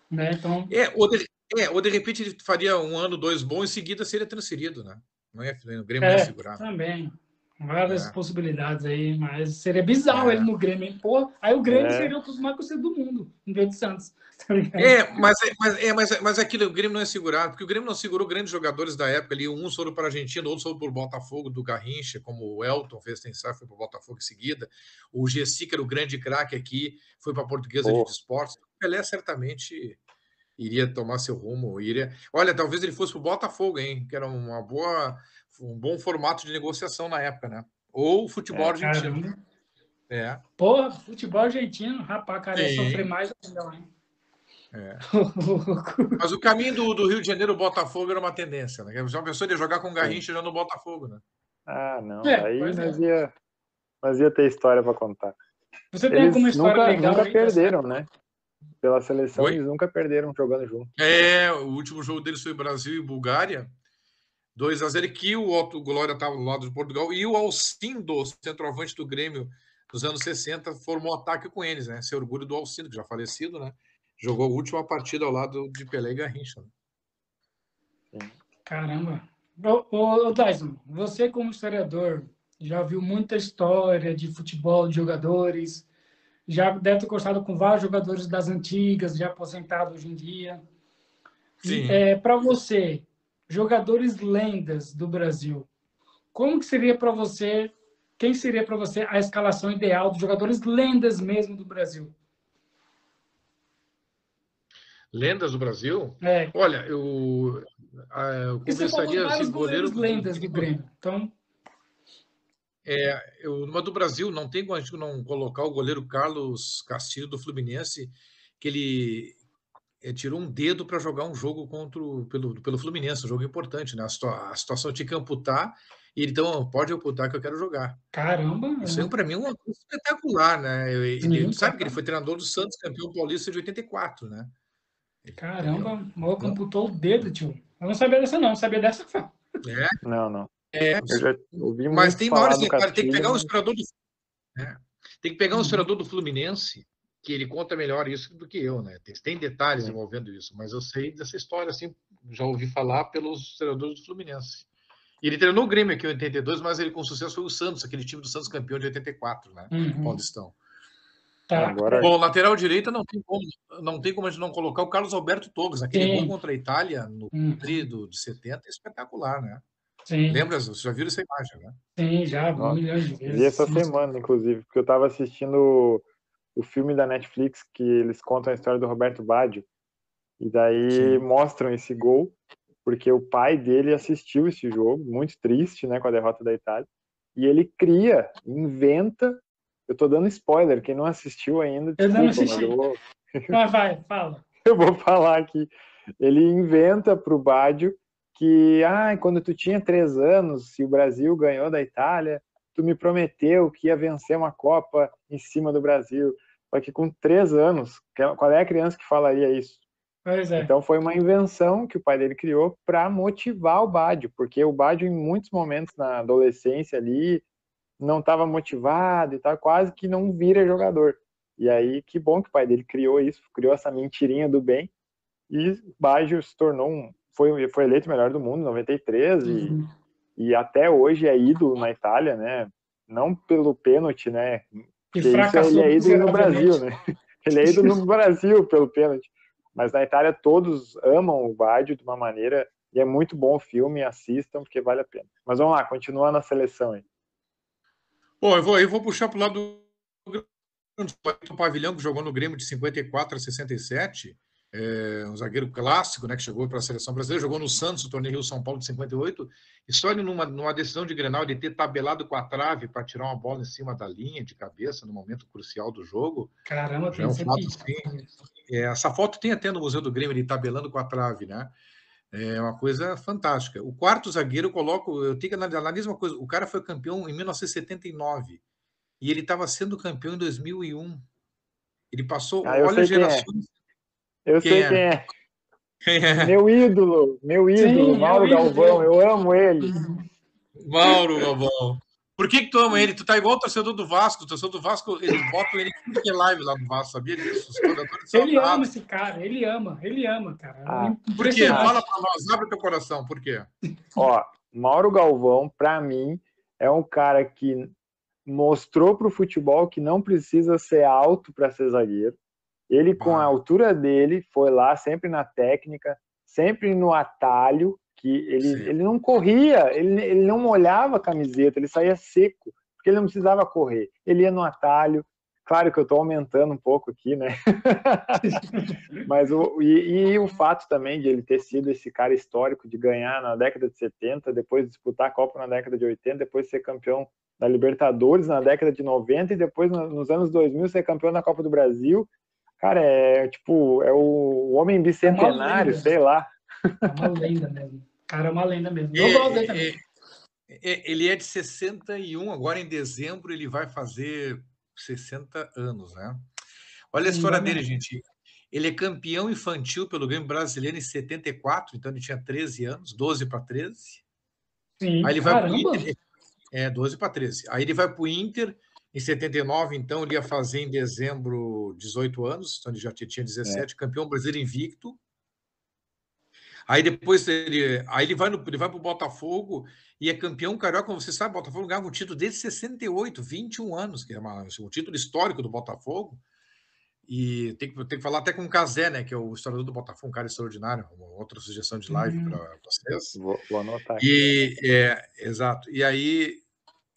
Né? Então... É, ou de, é, ou de repente ele faria um ano, dois bons, em seguida seria transferido, né? Não é, o Grêmio é, ia segurar. Também. Várias é. possibilidades aí, mas seria bizarro é. ele no Grêmio, hein? Pô, aí o Grêmio é. seria o mais conhecido do mundo, em vez de Santos. Tá é, mas, é, mas, é, mas, mas aquilo, o Grêmio não é segurado, porque o Grêmio não segurou grandes jogadores da época ali. Um foram para a Argentina, outros foram para o Botafogo, do Garrincha, como o Elton fez tensar, foi para o Botafogo em seguida. O Gessi, que era o grande craque aqui, foi para a Portuguesa oh. de Esportes. O Pelé certamente iria tomar seu rumo. Iria... Olha, talvez ele fosse para o Botafogo, hein? Que era uma boa um bom formato de negociação na época, né? Ou futebol é, argentino. Caramba. É. Porra, futebol argentino, rapaz, cara, ia sofrer mais ainda hein? É. Mas o caminho do, do, Rio de Janeiro, o Botafogo era uma tendência, né? Já pensou de jogar com Garrincha já no Botafogo, né? Ah, não. É, aí nós, é. ia, nós ia ter história para contar. Você tem alguma história nunca, legal? Nunca perderam, né? Pela seleção, Oi? eles nunca perderam jogando junto. É, o último jogo deles foi Brasil e Bulgária. 2 a 0 que o Otto Glória estava do lado de Portugal e o Alcindo, centroavante do Grêmio dos anos 60, formou ataque com eles, né? Esse orgulho do Alcindo, que já falecido, né? Jogou a última partida ao lado de Pelé e Garrincha. Né? Caramba! Ô, ô, ô Tyson, você como historiador já viu muita história de futebol, de jogadores, já deve ter gostado com vários jogadores das antigas, já aposentados hoje em dia. Sim. É, para você, jogadores lendas do Brasil, como que seria para você, quem seria para você a escalação ideal dos jogadores lendas mesmo do Brasil? Lendas do Brasil? É. Olha, eu, eu começaria assim, goleiro lendas do Grêmio. Então, é, eu, numa do Brasil, não tem como a gente não colocar o goleiro Carlos Castilho do Fluminense, que ele tirou um dedo para jogar um jogo contra o, pelo, pelo Fluminense, um jogo importante, né? A, situa a situação tinha que amputar, e ele, então, pode amputar que eu quero jogar. Caramba! Isso é para mim uma coisa espetacular, né? Ele, sabe que ele foi treinador do Santos, campeão paulista de 84, né? Caramba, o maluco amputou o dedo, tio. Eu não sabia dessa, não, não sabia dessa. É? Não, não. É, mas tem uma hora assim, cara, tem que pegar um inspirador do. É, tem que pegar um uhum. inspirador do Fluminense, que ele conta melhor isso do que eu, né? Tem, tem detalhes envolvendo isso, mas eu sei dessa história, assim, já ouvi falar pelos treinadores do Fluminense. Ele treinou o Grêmio aqui em 82, mas ele com sucesso foi o Santos, aquele time do Santos campeão de 84, né? Uhum. Paulistão. Tá. Agora... Bom, lateral direita não tem como, não tem como a gente não colocar o Carlos Alberto Torres, aquele Sim. gol contra a Itália no uhum. de 70, é espetacular, né? Sim. Lembra? Você já viu essa imagem, né? Sim, já, milhão de vezes. Vi essa semana, inclusive, porque eu estava assistindo o filme da Netflix que eles contam a história do Roberto Baggio. E daí Sim. mostram esse gol, porque o pai dele assistiu esse jogo, muito triste, né, com a derrota da Itália. E ele cria, inventa. Eu tô dando spoiler, quem não assistiu ainda, desculpa, eu não assisti. eu vou. Mas vai, fala. eu vou falar aqui. Ele inventa pro Baggio que ah, quando tu tinha três anos e o Brasil ganhou da Itália, tu me prometeu que ia vencer uma Copa em cima do Brasil. Só que com três anos, qual é a criança que falaria isso? É. Então foi uma invenção que o pai dele criou para motivar o Bádio, porque o Bádio em muitos momentos na adolescência ali não estava motivado e tal, quase que não vira jogador. E aí que bom que o pai dele criou isso, criou essa mentirinha do bem e Baggio se tornou um, foi, foi eleito melhor do mundo em 93 uhum. e, e até hoje é ídolo na Itália, né? Não pelo pênalti, né? Porque isso, ele é ídolo no Brasil, né? Ele é ídolo no Brasil pelo pênalti. Mas na Itália todos amam o Baggio de uma maneira e é muito bom o filme, assistam porque vale a pena. Mas vamos lá, continuando a seleção aí. Bom, eu vou, eu vou puxar para o lado do pavilhão que jogou no Grêmio de 54 a 67 é, um zagueiro clássico, né, que chegou para a seleção brasileira, jogou no Santos, o torneio Rio São Paulo de 58, e só ele numa, numa decisão de Grenal de ter tabelado com a trave para tirar uma bola em cima da linha de cabeça no momento crucial do jogo. Caramba, tem é um fato, assim, é, Essa foto tem até no Museu do Grêmio, ele tabelando com a trave, né? É uma coisa fantástica. O quarto zagueiro eu coloco, eu tenho que analisar a mesma coisa. O cara foi campeão em 1979 e ele estava sendo campeão em 2001. Ele passou, ah, olha é. gerações. Eu quem sei é? quem é. Quem é? Meu ídolo, meu ídolo, Sim, Mauro Galvão, eu amo ele. Mauro Galvão. Por que, que tu ama ele? Tu tá igual o torcedor do Vasco. O torcedor do Vasco, eles botam ele em tudo que é live lá no Vasco, sabia disso? ele ama esse cara, ele ama, ele ama, cara. Ah, por quê? Fala pra nós, abre teu coração, por quê? Ó, Mauro Galvão, pra mim, é um cara que mostrou pro futebol que não precisa ser alto para ser zagueiro. Ele, com a altura dele, foi lá sempre na técnica, sempre no atalho, que ele, ele não corria, ele, ele não molhava a camiseta, ele saía seco, porque ele não precisava correr. Ele ia no atalho. Claro que eu estou aumentando um pouco aqui, né? Mas o, e, e, o fato também de ele ter sido esse cara histórico de ganhar na década de 70, depois disputar a Copa na década de 80, depois ser campeão da Libertadores na década de 90 e depois nos anos 2000 ser campeão da Copa do Brasil Cara, é tipo, é o homem bicentenário, é sei lá. É uma lenda mesmo. Cara, é uma lenda mesmo. Eu é, gosto dele também. É, é, ele é de 61, agora em dezembro ele vai fazer 60 anos, né? Olha a história dele, gente. Ele é campeão infantil pelo Grêmio Brasileiro em 74, então ele tinha 13 anos, 12 para 13. Sim, Aí ele vai pro Inter, é, 12 para 13. Aí ele vai para o Inter em 79, então, ele ia fazer em dezembro 18 anos, então ele já tinha 17, é. campeão brasileiro invicto. Aí depois ele, aí ele vai no, ele vai para o Botafogo e é campeão carioca. Como você sabe, o Botafogo ganhava um título desde 68, 21 anos, que é uma, um título histórico do Botafogo. E tem que, tem que falar até com o Casé, né? Que é o historiador do Botafogo, um cara extraordinário. Outra sugestão de live uhum. para vocês. Vou, vou anotar. E, é, exato. E aí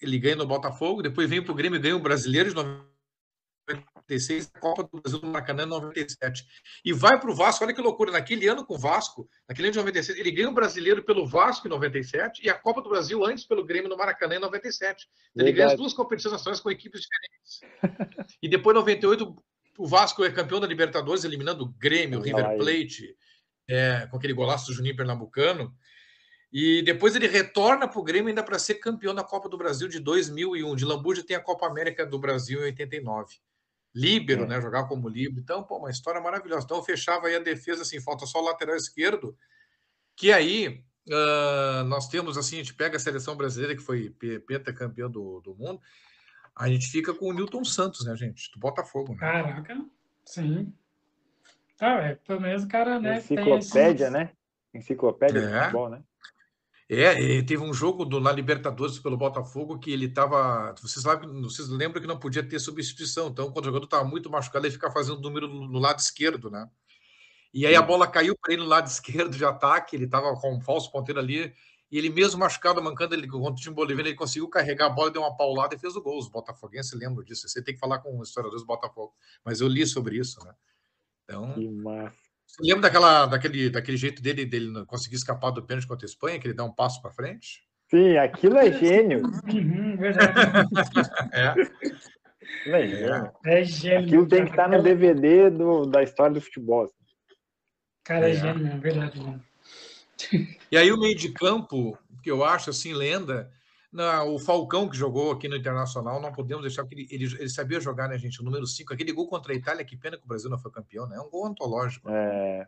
ele ganha no Botafogo, depois vem para o Grêmio, ganha o Brasileiro de 96, a Copa do Brasil do Maracanã em 97. E vai para o Vasco, olha que loucura, naquele ano com o Vasco, naquele ano de 96, ele ganha o Brasileiro pelo Vasco em 97 e a Copa do Brasil antes pelo Grêmio no Maracanã em 97. Então, ele ganha as duas competições nacionais com equipes diferentes. e depois, em 98, o Vasco é campeão da Libertadores, eliminando o Grêmio, o River Plate, é, com aquele golaço do Juninho Pernambucano. E depois ele retorna para o Grêmio ainda para ser campeão da Copa do Brasil de 2001. De Lambuja tem a Copa América do Brasil em 89. Líbero, é. né? Jogar como líbero. Então, pô, uma história maravilhosa. Então, fechava aí a defesa, assim, falta só o lateral esquerdo, que aí uh, nós temos, assim, a gente pega a seleção brasileira, que foi pentacampeão do, do mundo, a gente fica com o Newton Santos, né, gente? Do Botafogo. Né? Caraca, sim. Ah, é, pelo menos o cara, né? Enciclopédia, né? Enciclopédia é. de futebol, né? É, teve um jogo do, na Libertadores pelo Botafogo que ele estava. Vocês, sabem, vocês lembram que não podia ter substituição. Então, quando o jogador estava muito machucado, ele ficava fazendo número no, no, lado esquerdo, né? E aí a bola caiu para ele no lado esquerdo de ataque, ele estava com um falso ponteiro ali, e ele mesmo machucado, mancando ele contra o time boliviano, ele conseguiu carregar a bola, deu uma paulada e fez o gol. Os botafoguenses lembram disso. Você tem que falar com os historiadores do Botafogo. Mas eu li sobre isso, né? Então. Que massa. Você lembra daquela, daquele, daquele jeito dele, dele conseguir escapar do pênalti contra a Espanha, que ele dá um passo para frente? Sim, aquilo é gênio. Uhum, verdade. é. É gênio. É gênio. Aquilo tem que estar no DVD do, da história do futebol. Cara, é, é gênio, é verdade. Mano. E aí o meio de campo, que eu acho assim, lenda, na, o Falcão que jogou aqui no Internacional, não podemos deixar, porque ele, ele, ele, sabia jogar, né, gente? O número 5, aquele gol contra a Itália, que pena que o Brasil não foi campeão, né? É um gol antológico. É.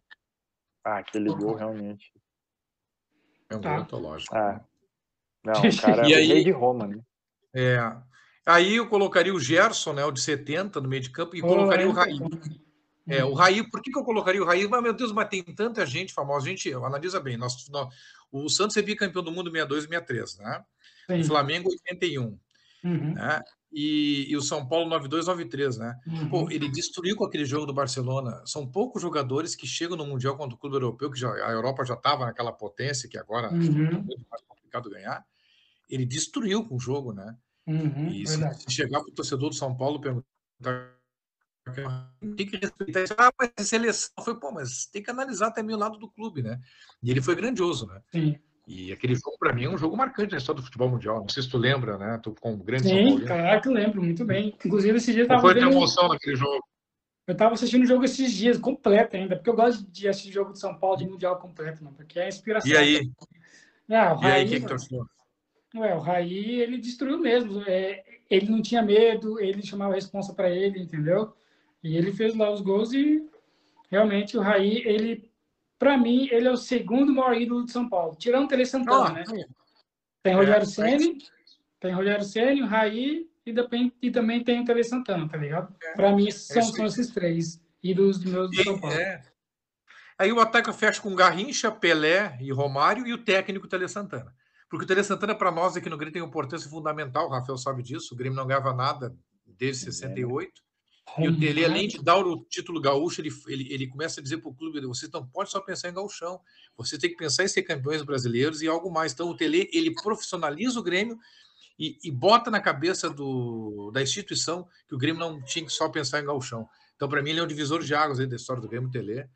Ah, aquele gol realmente. É um tá. gol antológico. Ah. Não, o cara e é aí, rei de Roma, né? É. Aí eu colocaria o Gerson, né, o de 70, no meio de campo, e oh, colocaria é, o Raí. É, o Raí, por que, que eu colocaria o Raí? Mas, meu Deus, mas tem tanta gente famosa. Gente, analisa bem. Nós, nós, o Santos é bicampeão do mundo 62 e 63, né? Sim. Flamengo 81. Uhum. Né? E, e, o São Paulo 92, 93, né? Uhum. Pô, ele destruiu com aquele jogo do Barcelona. São poucos jogadores que chegam no Mundial contra o clube europeu, que já, a Europa já estava naquela potência que agora uhum. é muito mais complicado ganhar. Ele destruiu com o jogo, né? Uhum, e se, se, chegar para o torcedor do São Paulo perguntar tem que respeitar isso. Ah, mas a seleção foi, pô, mas tem que analisar também o lado do clube, né? E ele foi grandioso, né? Sim. E aquele jogo, para mim, é um jogo marcante na história do futebol mundial. Não sei se tu lembra, né? Tu com um grande Sim, claro que lembro, muito bem. Inclusive, esse dia eu tava. Foi a emoção naquele jogo? Eu estava assistindo o jogo esses dias, completo ainda, porque eu gosto de assistir jogo de São Paulo de Mundial completo, não, porque é inspiração. E aí? Ah, o Raí, e aí, quem que torceu? Ué, o Raí, ele destruiu mesmo. É, ele não tinha medo, ele chamava a responsa para ele, entendeu? E ele fez lá os gols e realmente o Raí, ele, para mim, ele é o segundo maior ídolo de São Paulo, tirando o Tele Santana, oh, né? Tem Rogério é, Ceni, tem Rogério Ceni, o Raí e também, e também tem o Tele Santana, tá ligado? É, para mim, são, é são esses três ídolos de meus de São Paulo. É. Aí o ataque fecha com Garrincha, Pelé e Romário e o técnico Tele Santana. Porque o Tele Santana, para nós aqui no Grêmio, tem importância fundamental, o Rafael sabe disso, o Grêmio não ganhava nada desde 68. E o Tele, além de dar o título gaúcho, ele, ele, ele começa a dizer para o clube: você não pode só pensar em gauchão, você tem que pensar em ser campeões brasileiros e algo mais. Então, o Tele ele profissionaliza o Grêmio e, e bota na cabeça do, da instituição que o Grêmio não tinha que só pensar em gauchão. Então, para mim, ele é um divisor de águas da história do Grêmio Tele.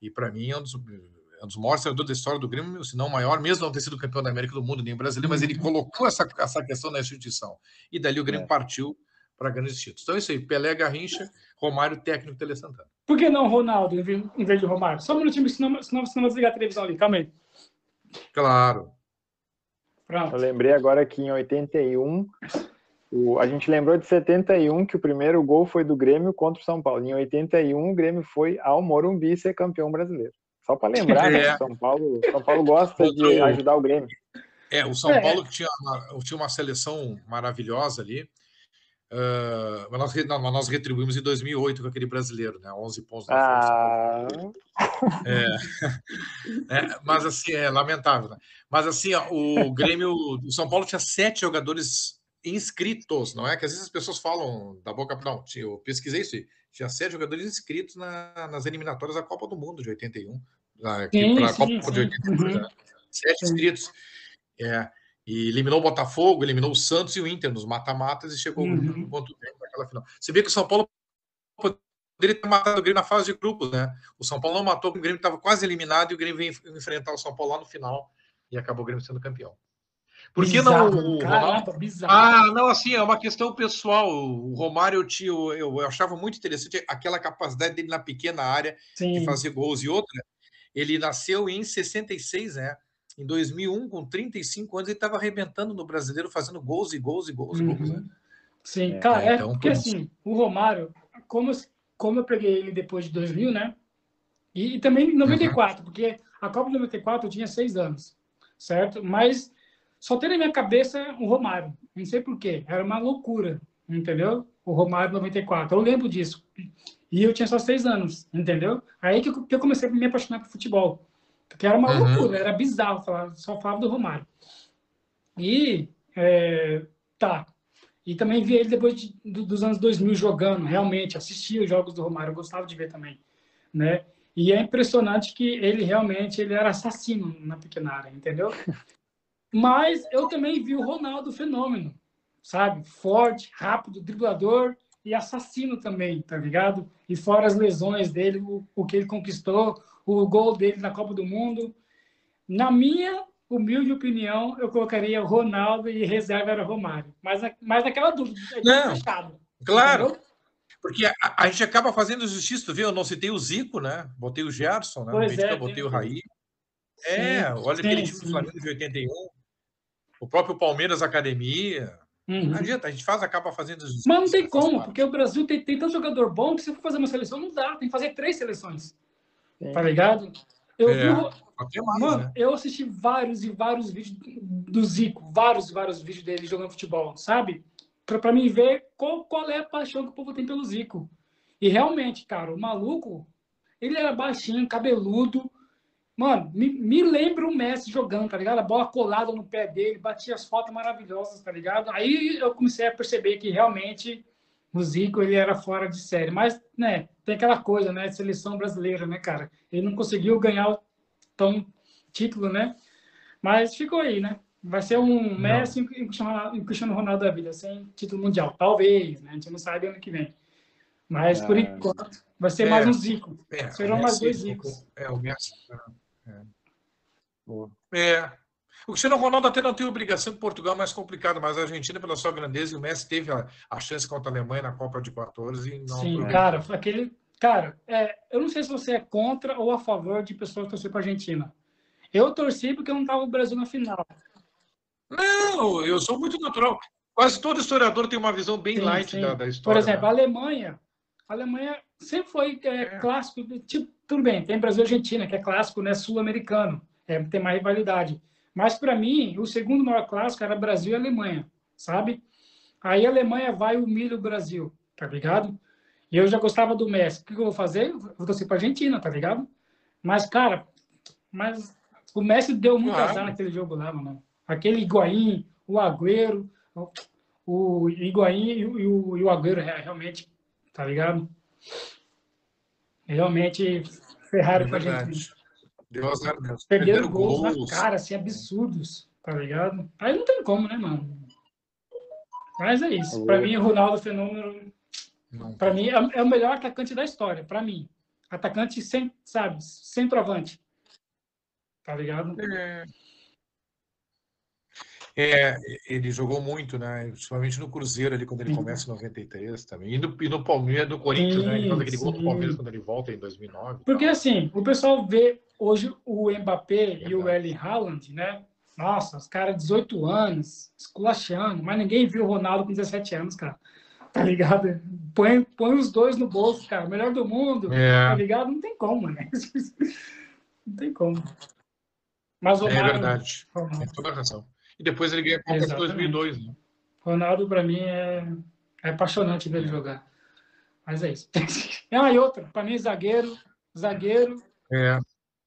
E para mim é um dos, é um dos maiores treinadores da história do Grêmio, se não o maior, mesmo não ter sido campeão da América do Mundo, nem brasileiro, mas ele uhum. colocou essa, essa questão na instituição. E dali o Grêmio é. partiu para grandes títulos. Então é isso aí, Pelé, Garrincha, Romário, técnico Tele Santana. Por que não Ronaldo em vez de Romário? Só um minutinho, senão, senão você não vai desligar a televisão ali, calma aí. Claro. Pronto. Eu lembrei agora que em 81, o, a gente lembrou de 71 que o primeiro gol foi do Grêmio contra o São Paulo. Em 81, o Grêmio foi ao Morumbi ser campeão brasileiro. Só para lembrar, né, é. né, São Paulo, São Paulo gosta de ajudar o Grêmio. É, o São é. Paulo que tinha uma, tinha uma seleção maravilhosa ali. Uh, mas, nós, não, nós retribuímos em 2008 com aquele brasileiro, né? 11 pontos na ah. É, é, mas assim, é lamentável. Né? Mas assim, ó, o Grêmio do São Paulo tinha sete jogadores inscritos, não é? Que às vezes as pessoas falam da boca. Não, eu pesquisei isso aí. Tinha sete jogadores inscritos na, nas eliminatórias da Copa do Mundo de 81. Para a Copa sim. de 82, uhum. né? Sete inscritos. É, e eliminou o Botafogo, eliminou o Santos e o Inter nos mata-matas e chegou uhum. contra o Grêmio naquela final. Você vê que o São Paulo poderia ter matado o Grêmio na fase de grupos, né? O São Paulo não matou, o Grêmio estava quase eliminado e o Grêmio veio enfrentar o São Paulo lá no final e acabou o Grêmio sendo campeão. Por que não o Ronaldo? Ah, não, assim, é uma questão pessoal. O Romário, eu, eu, eu achava muito interessante aquela capacidade dele na pequena área Sim. de fazer gols. E outra, ele nasceu em 66, né? Em 2001, com 35 anos, ele estava arrebentando no brasileiro, fazendo gols e gols e gols. Uhum. gols né? Sim, é, cara, é, então, porque assim, o Romário, como, como eu peguei ele depois de 2000, né? E, e também em 94, uhum. porque a Copa de 94 eu tinha seis anos, certo? Mas só tem na minha cabeça o Romário, não sei porquê, era uma loucura, entendeu? O Romário 94, eu lembro disso. E eu tinha só seis anos, entendeu? Aí que eu, que eu comecei a me apaixonar por futebol. Porque era uma uhum. loucura, era bizarro, falar, só falava do Romário. E, é, tá. E também vi ele depois de, dos anos 2000 jogando, realmente, assistia os jogos do Romário, eu gostava de ver também, né? E é impressionante que ele realmente ele era assassino na pequena área, entendeu? Mas eu também vi o Ronaldo fenômeno, sabe? Forte, rápido, driblador e assassino também, tá ligado? E fora as lesões dele, o, o que ele conquistou, o gol dele na Copa do Mundo. Na minha humilde opinião, eu colocaria Ronaldo e reserva era Romário. Mas, mas naquela dúvida, é não, fechado. Claro. Entendeu? Porque a, a, gente acaba fazendo justiça, tu viu? Eu não citei o Zico, né? Botei o Gerson, né? Pois é, botei o Raí. É, olha sim, aquele time sim. do Flamengo de 81. O próprio Palmeiras Academia. Uhum. Não adianta, a gente faz, acaba fazendo justiça. Mas não tem como, porque o Brasil tem, tem tanto jogador bom que se for fazer uma seleção, não dá. Tem que fazer três seleções. Tá ligado? Eu, é, vi, mais, mano, né? eu assisti vários e vários vídeos do Zico, vários e vários vídeos dele jogando futebol, sabe? Pra, mim ver qual, qual é a paixão que o povo tem pelo Zico. E realmente, cara, o maluco, ele era baixinho, cabeludo. Mano, me, me lembra o Messi jogando, tá ligado? A bola colada no pé dele, batia as fotos maravilhosas, tá ligado? Aí eu comecei a perceber que realmente o Zico ele era fora de série. Mas, né, tem aquela coisa, né, seleção brasileira, né, cara? Ele não conseguiu ganhar o tão título, né? Mas ficou aí, né? Vai ser um Messi e um Cristiano Ronaldo da vida, sem título mundial. Talvez, né? A gente não sabe ano que vem. Mas, é... por enquanto, vai ser é... mais um Zico. É, Serão mais dois Zicos. É, o Messi. É. O Cristiano Ronaldo até não tem obrigação de Portugal mais complicado, mas a Argentina, pela sua grandeza, e o Messi teve a, a chance contra a Alemanha na Copa de 14 e não. Sim, cara, aquele. Cara, é, eu não sei se você é contra ou a favor de pessoas que torcer para a Argentina. Eu torci porque não estava o Brasil na final. Não, eu sou muito natural. Quase todo historiador tem uma visão bem sim, light sim. Da, da, história. Por exemplo, né? a Alemanha. A Alemanha sempre foi é, é. clássico. Tipo, tudo bem, tem Brasil e Argentina, que é clássico, né? Sul-americano. É, tem mais rivalidade. Mas, para mim, o segundo maior clássico era Brasil e Alemanha, sabe? Aí a Alemanha vai e humilha o Brasil, tá ligado? E eu já gostava do Messi. O que eu vou fazer? vou torcer para Argentina, tá ligado? Mas, cara, mas o Messi deu muito claro. azar naquele jogo lá, mano. Aquele Higuaín, o Agüero, o Higuaín e o, e o Agüero, realmente, tá ligado? Realmente ferraram é com a gente. Deu azar mesmo. Perderam, gols, gols na cara, assim, absurdos, tá ligado? Aí não tem como, né, mano? Mas é isso. Para mim, o Ronaldo Fenômeno, para mim, é, é, o melhor atacante da história, para mim. Atacante, sem, sabe, centroavante. Tá ligado? É. É, ele jogou muito, né? Principalmente no Cruzeiro ali quando ele começa em 93 também. E no, e no Palmeiras, no Corinthians, sim, né? Ele faz aquele gol do Palmeiras quando ele volta em 2009. Porque assim, o pessoal vê hoje o Mbappé e o Erling Haaland, né? Nossa, os caras 18 anos, esculachando, mas ninguém viu o Ronaldo com 17 anos, cara. Tá ligado? Põe, põe os dois no bolso, cara. Melhor do mundo, é. tá ligado? Não tem como, né? Não tem como. Mas o É verdade. Tem toda a razão. E depois ele ganha a Copa de 2002, né? Ronaldo, para mim, é, é apaixonante ver ele jogar. Mas é isso. ah, e outra, para mim, zagueiro, zagueiro, É.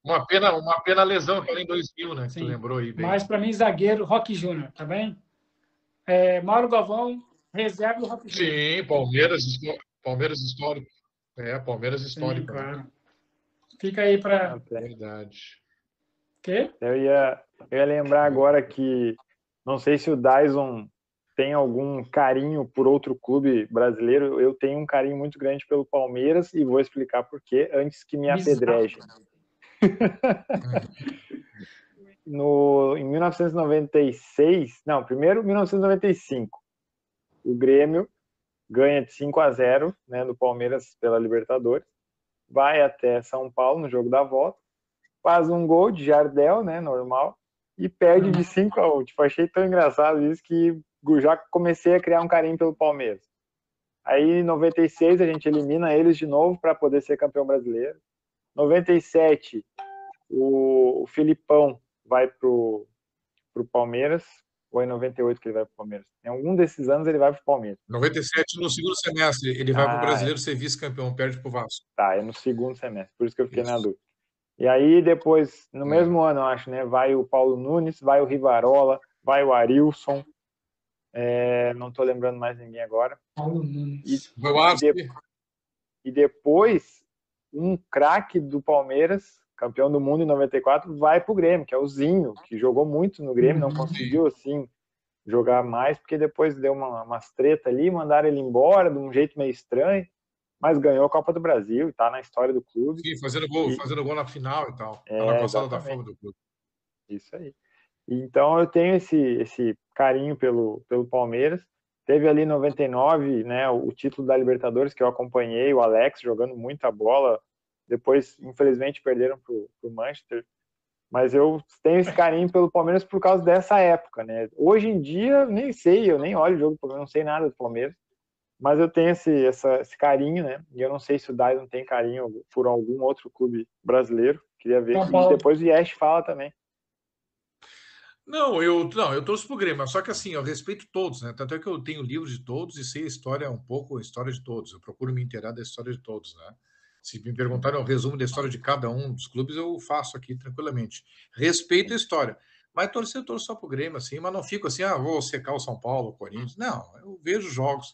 Uma pena, uma pena a lesão que em 2000, né? Que tu lembrou aí bem. Mas para mim, zagueiro, Rock Júnior, tá bem? É, Mauro Galvão, reserva do Rock Júnior. Sim, Palmeiras, Palmeiras histórico. É, Palmeiras histórico. Sim, claro. Fica aí para. É verdade. Quê? Eu ia, eu ia lembrar agora que não sei se o Dyson tem algum carinho por outro clube brasileiro. Eu tenho um carinho muito grande pelo Palmeiras e vou explicar por quê antes que me apedrejem. no, em 1996, não, primeiro 1995, o Grêmio ganha de 5 a 0 né, do Palmeiras pela Libertadores, vai até São Paulo no jogo da volta, faz um gol de Jardel, né, normal, e perde de 5 a 1. Tipo, achei tão engraçado isso que já comecei a criar um carinho pelo Palmeiras. Aí em 96 a gente elimina eles de novo para poder ser campeão brasileiro. 97 o, o Filipão vai pro pro Palmeiras ou é em 98 que ele vai pro Palmeiras? Em algum desses anos ele vai pro Palmeiras. 97 no segundo semestre, ele vai ah, pro Brasileiro é. ser vice-campeão, perde pro Vasco. Tá, é no segundo semestre, por isso que eu fiquei isso. na dúvida. E aí depois, no é. mesmo ano, eu acho, né, vai o Paulo Nunes, vai o Rivarola, vai o Arilson, é, não estou lembrando mais ninguém agora. Paulo Nunes. E, e, de, e depois, um craque do Palmeiras, campeão do mundo em 94, vai para o Grêmio, que é o Zinho, que jogou muito no Grêmio, não uhum. conseguiu assim jogar mais, porque depois deu uma, umas treta ali, mandaram ele embora de um jeito meio estranho, mas ganhou a Copa do Brasil e está na história do clube. Sim, fazendo gol, e... fazendo gol na final e tal. É, na passada da fama do clube. Isso aí. Então eu tenho esse, esse carinho pelo, pelo Palmeiras. Teve ali 99, né, o título da Libertadores que eu acompanhei, o Alex jogando muita bola. Depois, infelizmente, perderam para o Manchester. Mas eu tenho esse carinho pelo Palmeiras por causa dessa época, né? Hoje em dia, nem sei, eu nem olho o jogo do Palmeiras, não sei nada do Palmeiras. Mas eu tenho esse, essa, esse carinho, né? E eu não sei se o Dyson tem carinho por algum outro clube brasileiro. Queria ver. E depois o Yesh fala também. Não, eu não, eu trouxe pro Grêmio, só que assim, eu respeito todos, né? Tanto é que eu tenho livros de todos e sei a história um pouco, a história de todos. Eu procuro me inteirar da história de todos, né? Se me perguntarem o resumo da história de cada um dos clubes, eu faço aqui tranquilamente. Respeito a história. Mas torcer, eu torço só pro Grêmio, assim, mas não fico assim, ah, vou secar o São Paulo, o Corinthians. Não, eu vejo jogos,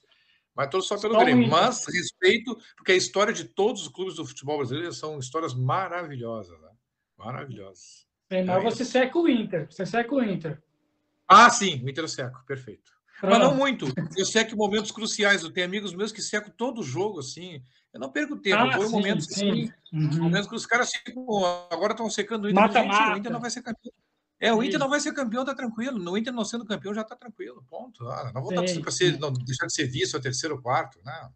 mas torço só pelo só Grêmio. Mas respeito, porque a história de todos os clubes do futebol brasileiro são histórias maravilhosas, né? Maravilhosas. Neymar, você seca o Inter. Você seca o Inter. Ah, sim, o Inter eu seco, perfeito. Pronto. Mas não muito. Eu seco momentos cruciais. Eu tenho amigos meus que secam todo jogo, assim. Eu não perco tempo. Ah, eu momentos sim. assim. Uhum. Momentos que os caras ficam. Agora estão secando o Inter. Mata, Gente, mata. O Inter não vai ser campeão. É, o Inter não vai ser campeão, tá tranquilo. No Inter não sendo campeão, já tá tranquilo. Ponto. Ah, não vou para ser, não, deixar de ser vice ou terceiro ou quarto. Não.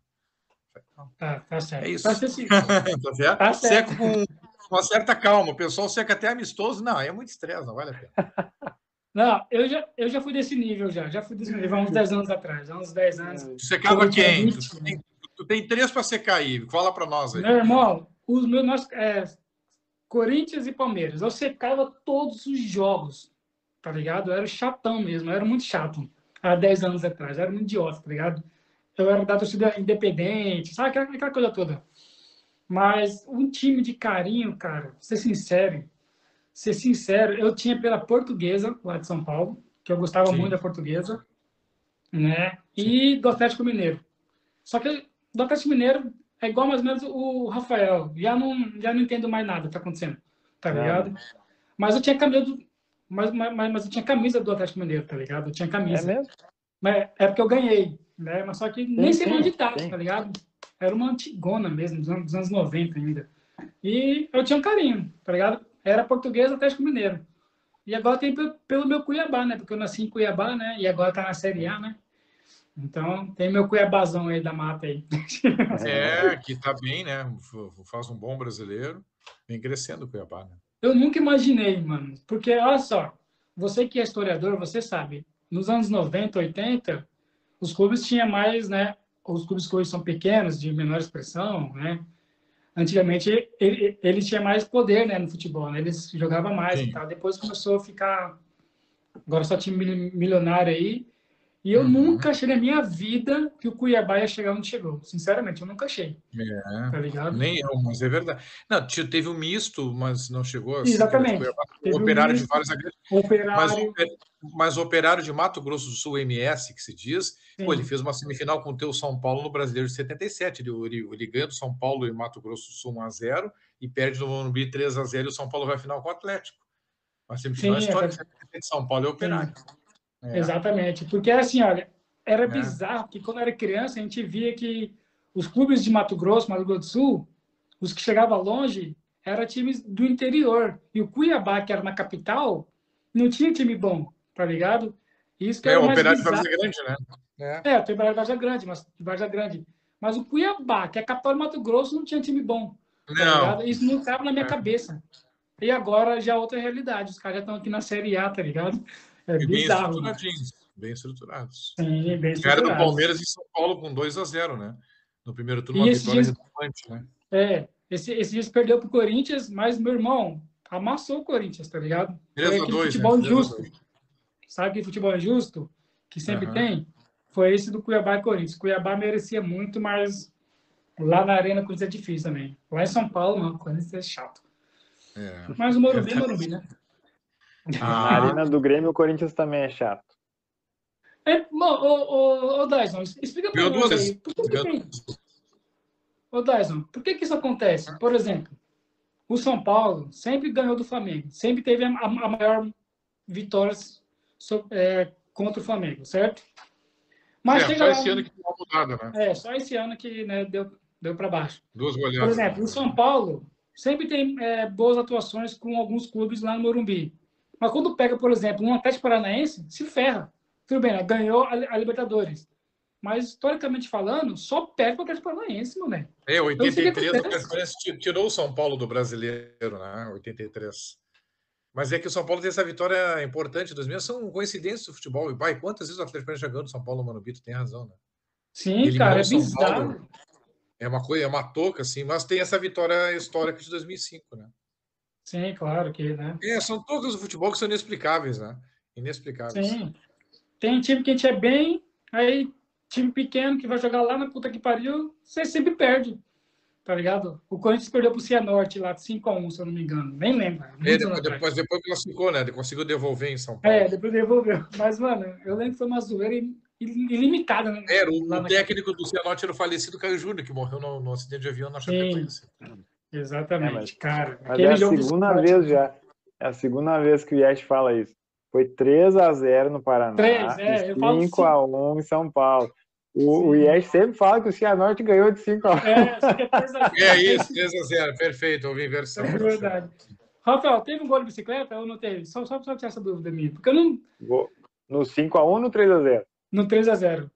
Tá, tá certo. É isso. Tá certo. tá certo. Seco com uma certa calma. O pessoal seca até amistoso. Não, é muito estresse, não vale a pena. Não, eu já, eu já fui desse nível já. Já fui desse nível há uns 10 anos atrás. Há uns 10 anos. Tu secava quem? Tu tem, tu tem três para secar aí. Fala para nós aí. Meu irmão, os meus nós, é, Corinthians e Palmeiras. Eu secava todos os jogos. Tá ligado? Eu era chatão mesmo. Eu era muito chato. Há 10 anos atrás. Eu era muito idiota, tá ligado? Eu era da torcida independente. Sabe aquela, aquela coisa toda. Mas um time de carinho, cara, ser sincero, ser sincero, eu tinha pela portuguesa, lá de São Paulo, que eu gostava Sim. muito da portuguesa, né? E do Atlético Mineiro. Só que do Atlético Mineiro é igual mais ou menos o Rafael. Já não, já não entendo mais nada que tá acontecendo, tá ligado? Mas eu tinha camisa do, mas, mas, mas eu tinha camisa do Atlético Mineiro, tá ligado? Eu tinha camisa. É mesmo? Mas é porque eu ganhei, né? Mas só que nem sei onde tá, tá ligado? Era uma antigona mesmo, dos anos, dos anos 90 ainda. E eu tinha um carinho, tá ligado? Era português Atlético Mineiro. E agora tem pelo meu Cuiabá, né? Porque eu nasci em Cuiabá, né? E agora tá na Série A, né? Então, tem meu Cuiabazão aí da mata aí. É, que tá bem, né? Faz um bom brasileiro. Vem crescendo o Cuiabá, né? Eu nunca imaginei, mano. Porque, olha só, você que é historiador, você sabe, nos anos 90, 80, os clubes tinham mais, né, os clubes que hoje são pequenos, de menor expressão, né? Antigamente ele, ele tinha mais poder, né, no futebol, né? Eles jogavam mais Sim. e tal. Depois começou a ficar agora só time milionário aí E eu uhum. nunca achei na minha vida que o Cuiabá ia chegar onde chegou. Sinceramente, eu nunca achei. É, tá ligado? Nem eu, mas é verdade. Não, teve um misto, mas não chegou assim. Exatamente. O operário um de vários operário... Mas, mas o operário de Mato Grosso do Sul, MS, que se diz, pô, ele fez uma semifinal com o teu São Paulo no Brasileiro de 77. Ele, ele, ele ganha do São Paulo e Mato Grosso do Sul 1x0 e perde no Morumbi 3x0 e o São Paulo vai à final com o Atlético. Uma semifinal Sim, histórica é... de São Paulo e operário. Sim. É. Exatamente. Porque assim, olha, era é. bizarro que quando era criança a gente via que os clubes de Mato Grosso, Mato Grosso do Sul, os que chegavam longe, eram times do interior. E o Cuiabá, que era na capital, não tinha time bom, tá ligado? Isso que é, o Operário de Vargas Grande, né? É, é o Operário de Vargas Grande, mas de Vargas Grande. Mas o Cuiabá, que é a capital do Mato Grosso, não tinha time bom. Tá não. Isso não estava na minha é. cabeça. E agora já é outra realidade. Os caras já estão aqui na Série A, tá ligado? É e bizarro. Bem estruturadinhos. Bem estruturados. Sim, bem estruturados. Era do Palmeiras em São Paulo com 2 a 0 né? No primeiro turno, uma vitória dias... relevante, né? É, esse, esse dias perdeu pro Corinthians, mas meu irmão amassou o Corinthians, tá ligado? 3 a 2 futebol né? injusto. Sabe que futebol injusto que sempre uhum. tem? Foi esse do Cuiabá e Corinthians. Cuiabá merecia muito, mas lá na Arena Corinthians é difícil também. Lá em São Paulo, não, Corinthians é chato. É. Mas o Morumbi é Morumbi, né? A arena do Grêmio, o Corinthians também é chato. É, bom, ô, ô, ô Dyson, explica para mim aí. Por que, que tem... Ô Dyson, por que, que isso acontece? Por exemplo, o São Paulo sempre ganhou do Flamengo, sempre teve a, a maior vitórias so, é, contra o Flamengo, certo? Mas é, só esse ano que deu uma mudada, né? É, só esse ano que né, deu, deu para baixo. Duas goleadas. Por exemplo, o São Paulo sempre tem é, boas atuações com alguns clubes lá no Morumbi. Mas quando pega, por exemplo, um Atlético Paranaense, se ferra. Tudo bem, né? ganhou a, Libertadores. Mas, historicamente falando, só perde para o Atlético Paranaense, meu É, 83 o Atlético Paranaense tirou o São Paulo do brasileiro, né? 83. Mas é que o São Paulo tem essa vitória importante dos meus, são coincidências do futebol. E, pai, quantas vezes o Atlético Paranaense jogando São Paulo, Mano Bito, tem razão, né? Sim, cara, é bizarro. Paulo, é uma coisa, é uma touca, assim, mas tem essa vitória histórica de 2005, né? Sim, claro que, né? É, são todos do futebol que são inexplicáveis, né? Inexplicáveis. Sim. Tem time que a gente é bem, aí time pequeno que vai jogar lá na puta que pariu, você sempre perde. Tá ligado? O Corinthians perdeu pro Cianorte lá de 5x1, se eu não me engano. Nem lembro. É, depois, depois, depois classificou, né? Conseguiu devolver em São Paulo. É, depois devolveu. Mas, mano, eu lembro que foi uma zoeira ilimitada, né? Era, o, o técnico do Cianorte era o falecido Caio Júnior, que morreu no, no acidente de avião na Chapecoense. Exatamente, é, mas, cara. Mas é a segunda vez já. É a segunda vez que o Yash fala isso. Foi 3 a 0 no Paraná. 3, é, eu 5 a 1 em São Paulo. O, o Yesh sempre fala que o Cianorte ganhou de 5 a 1. É, é, é isso, 3 a 0. Perfeito, houve inversão. É verdade. Rafael, teve um gol de bicicleta ou não teve? Só, só para tirar essa dúvida minha. Porque eu não. No 5 a 1 ou no 3 a 0? No 3 a 0.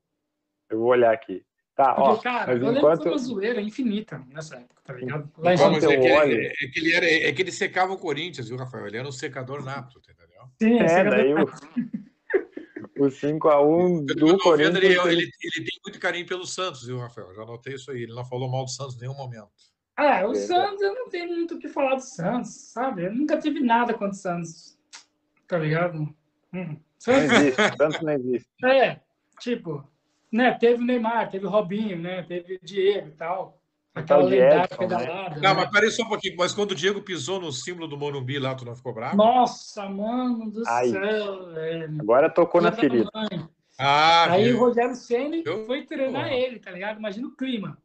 Eu vou olhar aqui. Tá, Porque, ó, cara, eu enquanto... lembro que foi uma zoeira infinita nessa época, tá ligado? Lá em é, que ele, é, que ele era, é que ele secava o Corinthians, viu, Rafael? Ele era um secador nato, entendeu? Sim, é, daí o, o 5x1 do Corinthians. Ele, ele, ele, tem muito carinho pelo Santos, viu, Rafael? Já notei isso aí. Ele não falou mal do Santos em nenhum momento. Ah, o Santos, eu não tenho muito o que falar do Santos, sabe? Eu nunca tive nada contra o Santos, tá ligado? Hum. Santos... Não existe, Santos não existe. É, tipo, né, teve o Neymar, teve o Robinho, né, teve o Diego e tal. Aquela lendária pedalada. Né? Não, né? mas peraí só um pouquinho. Mas quando o Diego pisou no símbolo do Morumbi lá, tu não ficou bravo? Nossa, mano do Ai. céu, velho. Agora tocou na ferida. Ah, Aí viu? o Rogério Senna foi treinar ele, tá ligado? Imagina o clima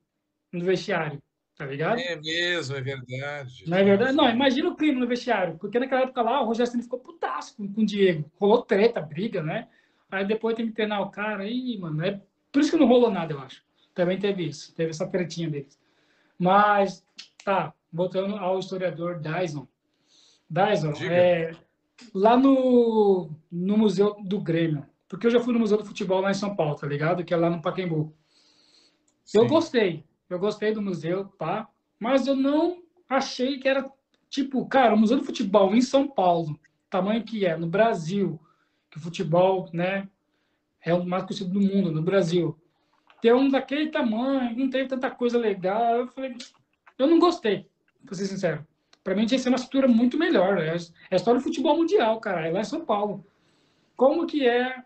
no vestiário, tá ligado? É mesmo, é verdade. Não é verdade? Não, imagina o clima no vestiário. Porque naquela época lá, o Rogério Senna ficou putaço com, com o Diego. Rolou treta, briga, né? Aí depois tem que treinar o cara. Aí, mano, é por isso que não rolou nada, eu acho. Também teve isso, teve essa tretinha deles. Mas, tá, voltando ao historiador Dyson. Dyson, é, lá no, no Museu do Grêmio, porque eu já fui no Museu do Futebol lá em São Paulo, tá ligado? Que é lá no Pacaembu. Sim. Eu gostei, eu gostei do museu, pá, mas eu não achei que era, tipo, cara, o Museu do Futebol em São Paulo, tamanho que é, no Brasil, que o futebol, né, é o mais conhecido do mundo, no Brasil. Ter um daquele tamanho, não tem tanta coisa legal. Eu falei, eu não gostei, pra ser sincero. Para mim tinha que ser uma estrutura muito melhor. É a história do futebol mundial, cara. É lá em São Paulo. Como que é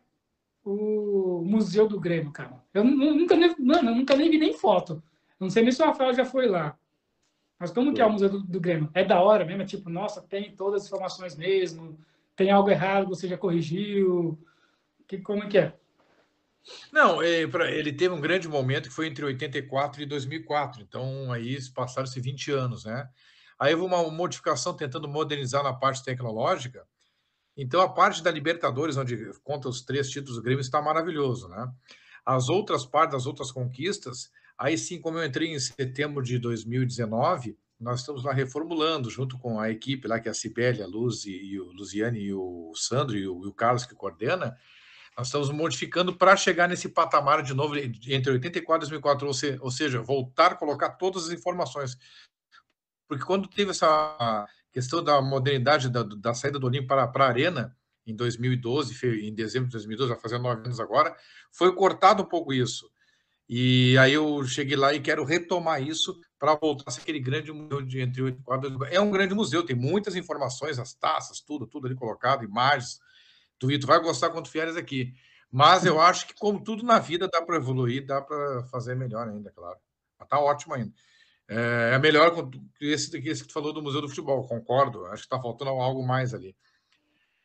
o Museu do Grêmio, cara. Eu nunca nem, mano, eu nunca nem vi nem foto. Não sei nem se o Rafael já foi lá. Mas como que é o Museu do, do Grêmio? É da hora mesmo? É tipo, nossa, tem todas as informações mesmo? Tem algo errado, você já corrigiu? Que, como é que é? Não, é, ele teve um grande momento que foi entre 84 e 2004. Então, aí passaram-se 20 anos, né? Aí houve uma modificação tentando modernizar na parte tecnológica. Então, a parte da Libertadores, onde conta os três títulos do Grêmio, está maravilhoso, né? As outras partes, as outras conquistas, aí sim, como eu entrei em setembro de 2019, nós estamos lá reformulando, junto com a equipe lá, que é a Cibele, a Luz e, e o Luziane e o Sandro e o, e o Carlos que coordena, nós estamos modificando para chegar nesse patamar de novo entre 84 e 2004, ou, se, ou seja, voltar a colocar todas as informações. Porque quando teve essa questão da modernidade da, da saída do Olimpo para, para a Arena, em 2012, em dezembro de 2012, vai fazer nove anos agora, foi cortado um pouco isso. E aí eu cheguei lá e quero retomar isso para voltar a ser aquele grande museu de entre 84 É um grande museu, tem muitas informações, as taças, tudo, tudo ali colocado, imagens, Tu, tu vai gostar quando vieres aqui. Mas eu acho que, como tudo na vida, dá para evoluir, dá para fazer melhor ainda, claro. Mas tá ótimo ainda. É, é melhor que esse, que esse que tu falou do Museu do Futebol, concordo. Acho que está faltando algo mais ali.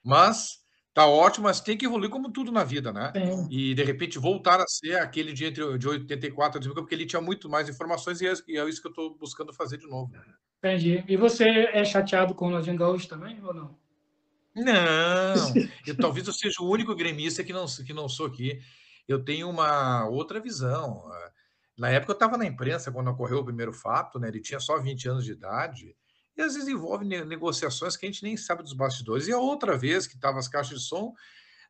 Mas tá ótimo, mas tem que evoluir como tudo na vida, né? Sim. E de repente voltar a ser aquele de entre de 84 e 2000, porque ele tinha muito mais informações e é, e é isso que eu estou buscando fazer de novo. Entendi. E você é chateado com o Ronaldinho Gaúcho também ou não? Não, eu talvez eu seja o único gremista que não, que não sou aqui. Eu tenho uma outra visão. Na época eu estava na imprensa quando ocorreu o primeiro fato, né? Ele tinha só 20 anos de idade, e às vezes envolve negociações que a gente nem sabe dos bastidores. E a outra vez que estava as caixas de som,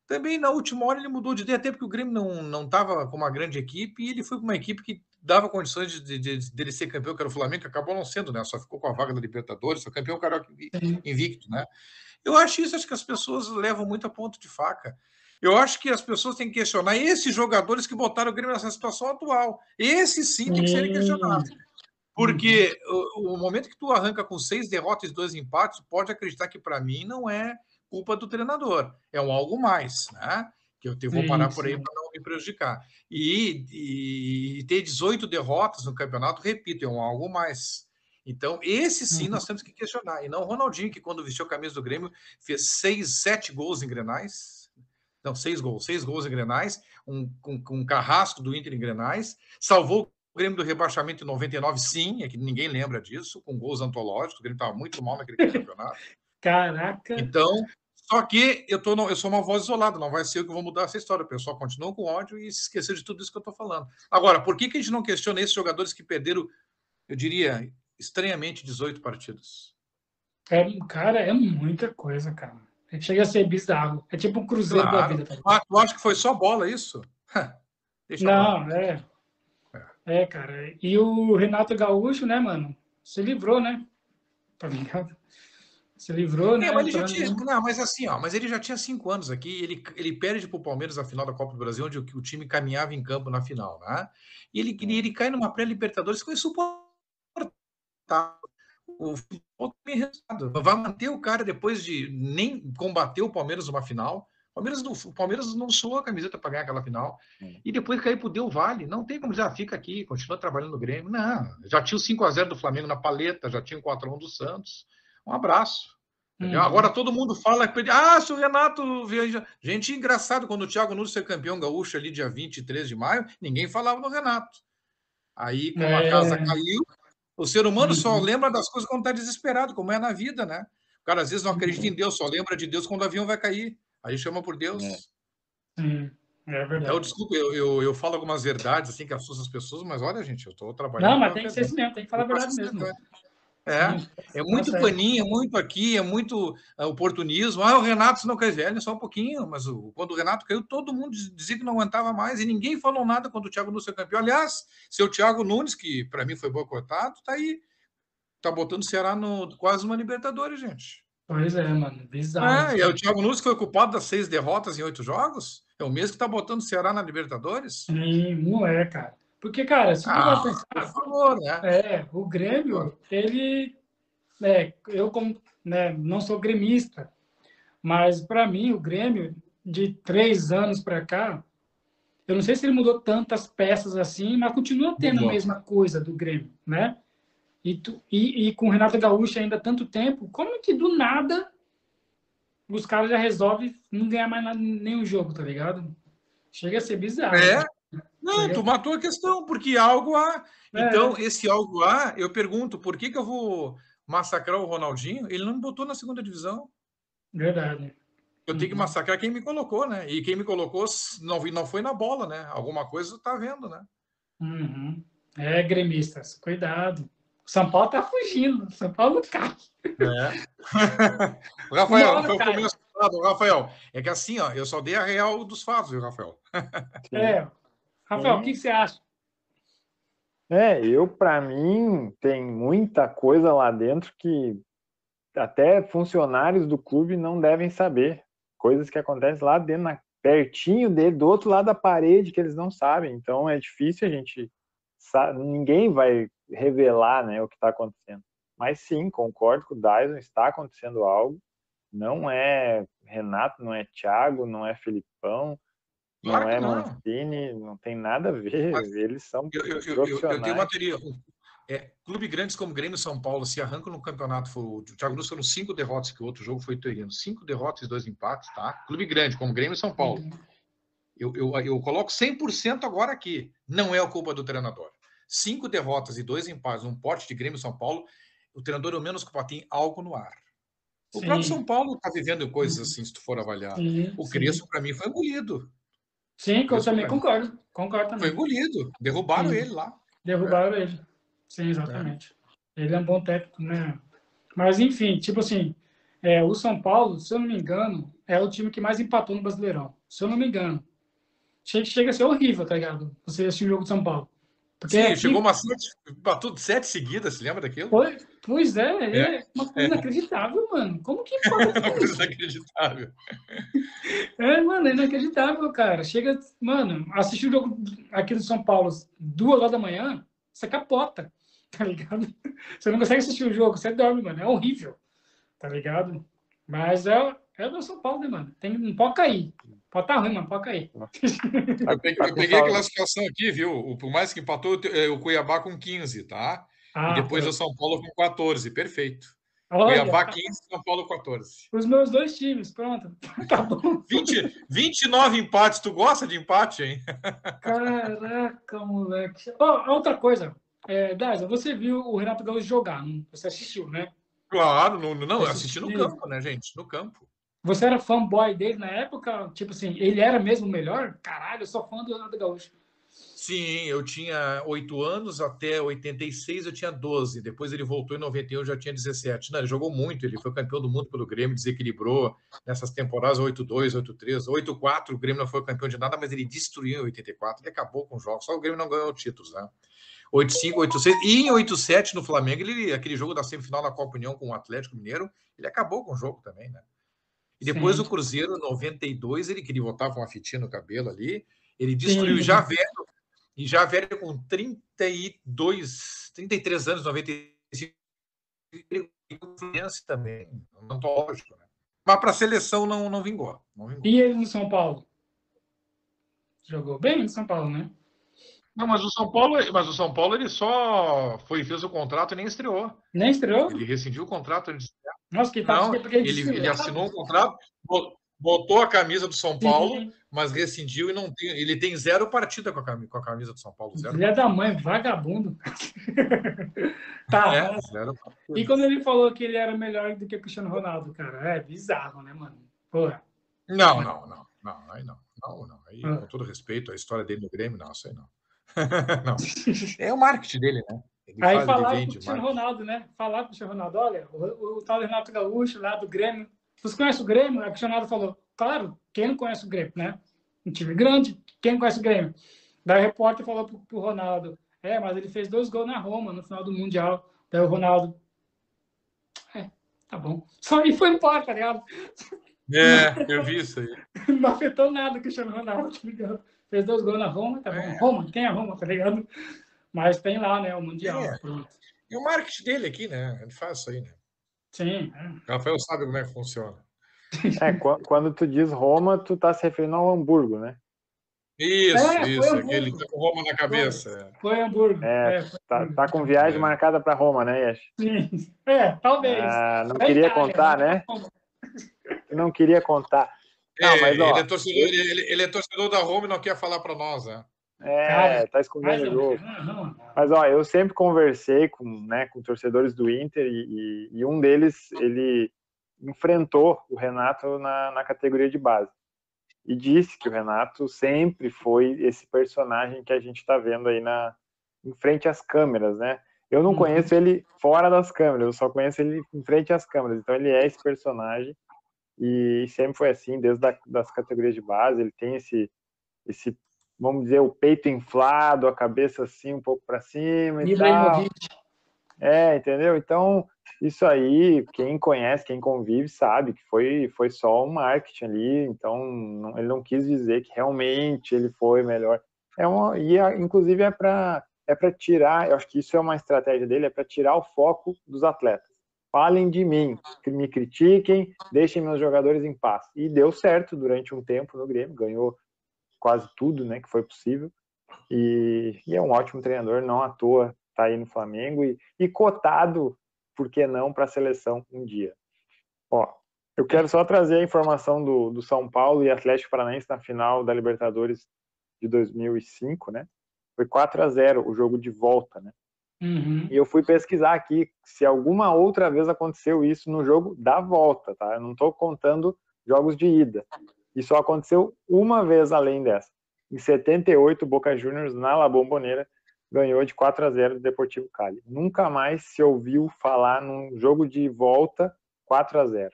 também na última hora ele mudou de ideia, até porque o Grêmio não não estava com uma grande equipe, e ele foi para uma equipe que dava condições de, de, de, dele ser campeão, que era o Flamengo, que acabou não sendo, né? Só ficou com a vaga da Libertadores, foi campeão carioca invicto, né? Eu acho isso, acho que as pessoas levam muito a ponto de faca. Eu acho que as pessoas têm que questionar esses jogadores que botaram o Grêmio nessa situação atual. Esses sim tem que serem questionados. Porque o, o, momento que tu arranca com seis derrotas e dois empates, pode acreditar que para mim não é culpa do treinador, é um algo mais, né? Que eu vou parar por aí para não me prejudicar. E, e, e, ter 18 derrotas no campeonato, repito, é um algo mais. Então, esse sim nós uhum. temos que questionar. E não o Ronaldinho, que quando vestiu a camisa do Grêmio, fez seis, sete gols em Grenais. Não, seis gols, seis gols em Grenais, um, um, um carrasco do Inter em Grenais, salvou o Grêmio do rebaixamento em 99, sim, é que ninguém lembra disso, com gols antológicos, o Grêmio estava muito mal naquele campeonato. Caraca! Então, só que eu, tô eu sou uma voz isolada, não vai ser eu que vou mudar essa história. O pessoal continua com ódio e se esqueceu de tudo isso que eu estou falando. Agora, por que, que a gente não questiona esses jogadores que perderam, eu diria, estranhamente 18 partidas. É, cara, é muita coisa, cara. Chega a ser bizarro. É tipo um cruzeiro claro. da vida. Tá ah, tu acha que foi só bola isso? Não, é. é. É, cara. E o Renato Gaúcho, né, mano? Se livrou, né? Tá ligado? Se livrou, né? É, mas, ele já tinha, não, mas assim, ó, mas ele já tinha cinco anos aqui. Ele, ele perde para o Palmeiras na final da Copa do Brasil, onde o, o time caminhava em campo na final, né? E ele, ele cai numa pré-Libertadores que foi insuportável o futebol tem resultado. Vai manter o cara depois de nem combater o Palmeiras numa final. O Palmeiras não, o Palmeiras não suou a camiseta para ganhar aquela final. É. E depois cair pro Deu Vale. Não tem como dizer, ah, fica aqui, continua trabalhando no Grêmio. Não, já tinha o 5x0 do Flamengo na paleta, já tinha o 4x1 do Santos. Um abraço. Uhum. Agora todo mundo fala que. Ah, se o Renato. Viaja... Gente, engraçado, quando o Thiago Nunes foi campeão gaúcho ali, dia 23 de maio, ninguém falava no Renato. Aí, como é... a casa caiu, o ser humano só uhum. lembra das coisas quando está desesperado, como é na vida, né? O cara às vezes não acredita em uhum. Deus, só lembra de Deus quando o avião vai cair. Aí chama por Deus. É. Sim, é verdade. Então, desculpa, eu, eu, eu falo algumas verdades assim que assustam as pessoas, mas olha, gente, eu estou trabalhando. Não, mas tem que ser assim mesmo, tem que falar a verdade mesmo. É, é muito paninho, é muito aqui, é muito é, oportunismo. Ah, o Renato se não quer velho, só um pouquinho, mas o, quando o Renato caiu, todo mundo dizia que não aguentava mais e ninguém falou nada quando o Thiago Nunes foi campeão. Aliás, seu Thiago Nunes, que para mim foi boicotado, tá aí, tá botando o Ceará no, quase uma Libertadores, gente. Pois é, mano, bizarro. É, e é o Thiago Nunes que foi culpado das seis derrotas em oito jogos? É o mesmo que tá botando o Ceará na Libertadores? Sim, não é, cara. Porque, cara, se ah, tu pensar. Por favor, né? É, o Grêmio, ele é, eu como, né, não sou gremista, mas para mim o Grêmio de três anos para cá, eu não sei se ele mudou tantas peças assim, mas continua tendo Mudou. a mesma coisa do Grêmio, né? E, tu, e, e com o Renato Gaúcho ainda tanto tempo, como que do nada os caras já resolvem não ganhar mais nada, nenhum jogo, tá ligado? Chega a ser bizarro. É? Né? Não, tu matou a questão, porque algo há. É. Então, esse algo há, eu pergunto, por que, que eu vou massacrar o Ronaldinho? Ele não me botou na segunda divisão. Verdade. Eu tenho que uhum. massacrar quem me colocou, né? E quem me colocou não, não foi na bola, né? Alguma coisa tá vendo, né? Uhum. É, gremistas, cuidado. O São Paulo tá fugindo, o São Paulo cai. É. Rafael, não foi o começo Rafael. É que assim, ó, eu só dei a real dos fatos, viu, Rafael? é. Rafael, o que, que você acha? É, eu, para mim, tem muita coisa lá dentro que até funcionários do clube não devem saber coisas que acontecem lá dentro, na, pertinho dele, do outro lado da parede, que eles não sabem. Então é difícil a gente. Ninguém vai revelar né, o que está acontecendo. Mas sim, concordo com o Dyson, está acontecendo algo. Não é Renato, não é Thiago, não é Filipão, claro não é não. Mancini, não tem nada a ver. Mas Eles são eu, eu, profissionais. Eu, eu tenho uma teoria. É, clube grandes como Grêmio e São Paulo se arrancam no campeonato. Foi, o Thiago Nunes foram cinco derrotas, que o outro jogo foi Torino. Cinco derrotas e dois empates, tá? Clube grande como Grêmio e São Paulo. Eu, eu, eu coloco 100% agora aqui. Não é a culpa do treinador. Cinco derrotas e dois empates, um porte de Grêmio e São Paulo. O treinador é o menos culpado. Tem algo no ar. O sim. próprio São Paulo está vivendo coisas assim, se tu for avaliar. Sim, o Crespo, para mim, foi engolido. Sim, eu também concordo. Concordo também. Foi engolido. Derrubaram sim. ele lá. Derrubaram é. ele. Sim, exatamente. É. Ele é um bom técnico, né? Mas, enfim, tipo assim, é, o São Paulo, se eu não me engano, é o time que mais empatou no Brasileirão. Se eu não me engano. Chega, chega a ser horrível, tá ligado? Você assistir o jogo de São Paulo. Porque Sim, aqui... chegou uma sete, empatou sete seguidas, se lembra daquilo? Foi, pois é, é, é uma coisa é. inacreditável, mano. Como que pode? É uma coisa inacreditável. É, mano, é inacreditável, cara. Chega, mano, assistir o jogo aqui do São Paulo duas horas da manhã, você capota tá ligado? Você não consegue assistir o jogo, você dorme, mano. É horrível, tá ligado? Mas é, é do São Paulo, né, mano? Tem, não pode cair. Pode estar tá ruim, mano, pode cair. Eu peguei, eu peguei a classificação aqui, viu? Por mais que empatou, o Cuiabá com 15, tá? Ah, e depois foi. o São Paulo com 14, perfeito. Olha, Cuiabá 15, São Paulo 14. Os meus dois times, pronto. Tá bom. 20, 29 empates, tu gosta de empate, hein? Caraca, moleque. Oh, outra coisa, é, Daza, você viu o Renato Gaúcho jogar, não? você assistiu, né? Claro, não, não assisti no campo, né, gente? No campo. Você era fanboy dele na época? Tipo assim, ele era mesmo o melhor? Caralho, eu sou fã do Renato Gaúcho. Sim, eu tinha oito anos, até 86 eu tinha 12. Depois ele voltou em 91, eu já tinha 17. Não, ele jogou muito, ele foi campeão do mundo pelo Grêmio, desequilibrou nessas temporadas 8-2, 8-3, 8-4. O Grêmio não foi campeão de nada, mas ele destruiu em 84, ele acabou com os jogos. Só o Grêmio não ganhou títulos, né? 8-5, 8-6. E em 8-7 no Flamengo, ele, aquele jogo da semifinal da Copa União com o Atlético Mineiro, ele acabou com o jogo também, né? E depois Sim. o Cruzeiro, 92, ele queria com uma fitinha no cabelo ali. Ele destruiu Sim. já velho, e já velho com 32, 33 anos, 95, influência também, ontológico, né? Mas para a seleção não, não vingou, não vingou. E ele no São Paulo? Jogou bem no São Paulo, né? Não, mas o São Paulo, mas o São Paulo ele só foi fez o contrato e nem estreou. Nem estreou? Ele rescindiu o contrato de Nossa, que tá Não, ele, ele assinou o contrato, botou a camisa do São Paulo, Sim. mas rescindiu e não tem, ele tem zero partida com a camisa, com a camisa do São Paulo, zero. Filha da mãe, vagabundo. tá. É, e quando ele falou que ele era melhor do que o Cristiano Ronaldo, cara, é bizarro, né, mano? Porra. Não, não, não, não, aí não. Não, não. Aí, ah. com todo respeito, a história dele no Grêmio, não, isso aí não. não. É o marketing dele, né? Ele Aí falar com o Cristiano Ronaldo, né? Falar com o Cristiano Ronaldo, olha, o, o tal Renato Gaúcho lá do Grêmio. Você conhece o Grêmio? O Cristiano Ronaldo falou, claro, quem não conhece o Grêmio, né? Um time grande, quem não conhece o Grêmio? Daí o repórter falou pro, pro Ronaldo, é, mas ele fez dois gols na Roma no final do Mundial. Daí o Ronaldo, é, tá bom. Só e foi embora, tá ligado? É, eu vi isso aí. Não afetou nada o Cristiano Ronaldo, tá ligado? Fez dois gols na Roma, tá bom. É. Roma, quem é Roma, tá ligado? Mas tem lá, né, o Mundial. É. E o marketing dele aqui, né? Ele faz isso aí, né? Sim. É. Rafael sabe como é que funciona. É, quando tu diz Roma, tu tá se referindo ao Hamburgo, né? Isso, é, isso, aquele tá com Roma na cabeça. Foi, foi Hamburgo. É, é tá, tá, com viagem é. marcada para Roma, né, Yash? Sim, é, talvez. Ah, não queria Itália, contar, né? Não queria contar. Não, é, mas, ó, ele, é torcedor, ele, ele, é torcedor da Roma e não quer falar para nós, né? É, Cara, tá escondendo o jogo. Mas, ó, eu sempre conversei com, né, com torcedores do Inter e, e, e um deles, ele enfrentou o Renato na, na categoria de base e disse que o Renato sempre foi esse personagem que a gente está vendo aí na em frente às câmeras, né? Eu não uhum. conheço ele fora das câmeras, eu só conheço ele em frente às câmeras. Então ele é esse personagem e sempre foi assim desde a, das categorias de base. Ele tem esse esse vamos dizer o peito inflado, a cabeça assim um pouco para cima e tal. É, entendeu? Então isso aí, quem conhece, quem convive, sabe que foi, foi só um marketing ali, então não, ele não quis dizer que realmente ele foi melhor. É uma, e inclusive é para é para tirar, eu acho que isso é uma estratégia dele, é para tirar o foco dos atletas. Falem de mim, me critiquem, deixem meus jogadores em paz. E deu certo durante um tempo no Grêmio, ganhou quase tudo, né, que foi possível. E, e é um ótimo treinador, não à toa está aí no Flamengo e, e cotado por que não, para a seleção um dia. Ó, eu quero só trazer a informação do, do São Paulo e Atlético Paranaense na final da Libertadores de 2005, né? Foi 4 a 0 o jogo de volta, né? Uhum. E eu fui pesquisar aqui se alguma outra vez aconteceu isso no jogo da volta, tá? Eu não estou contando jogos de ida. E só aconteceu uma vez além dessa. Em 78, Boca Juniors na La Bombonera ganhou de 4 a 0 do Deportivo Cali. Nunca mais se ouviu falar num jogo de volta 4 a 0.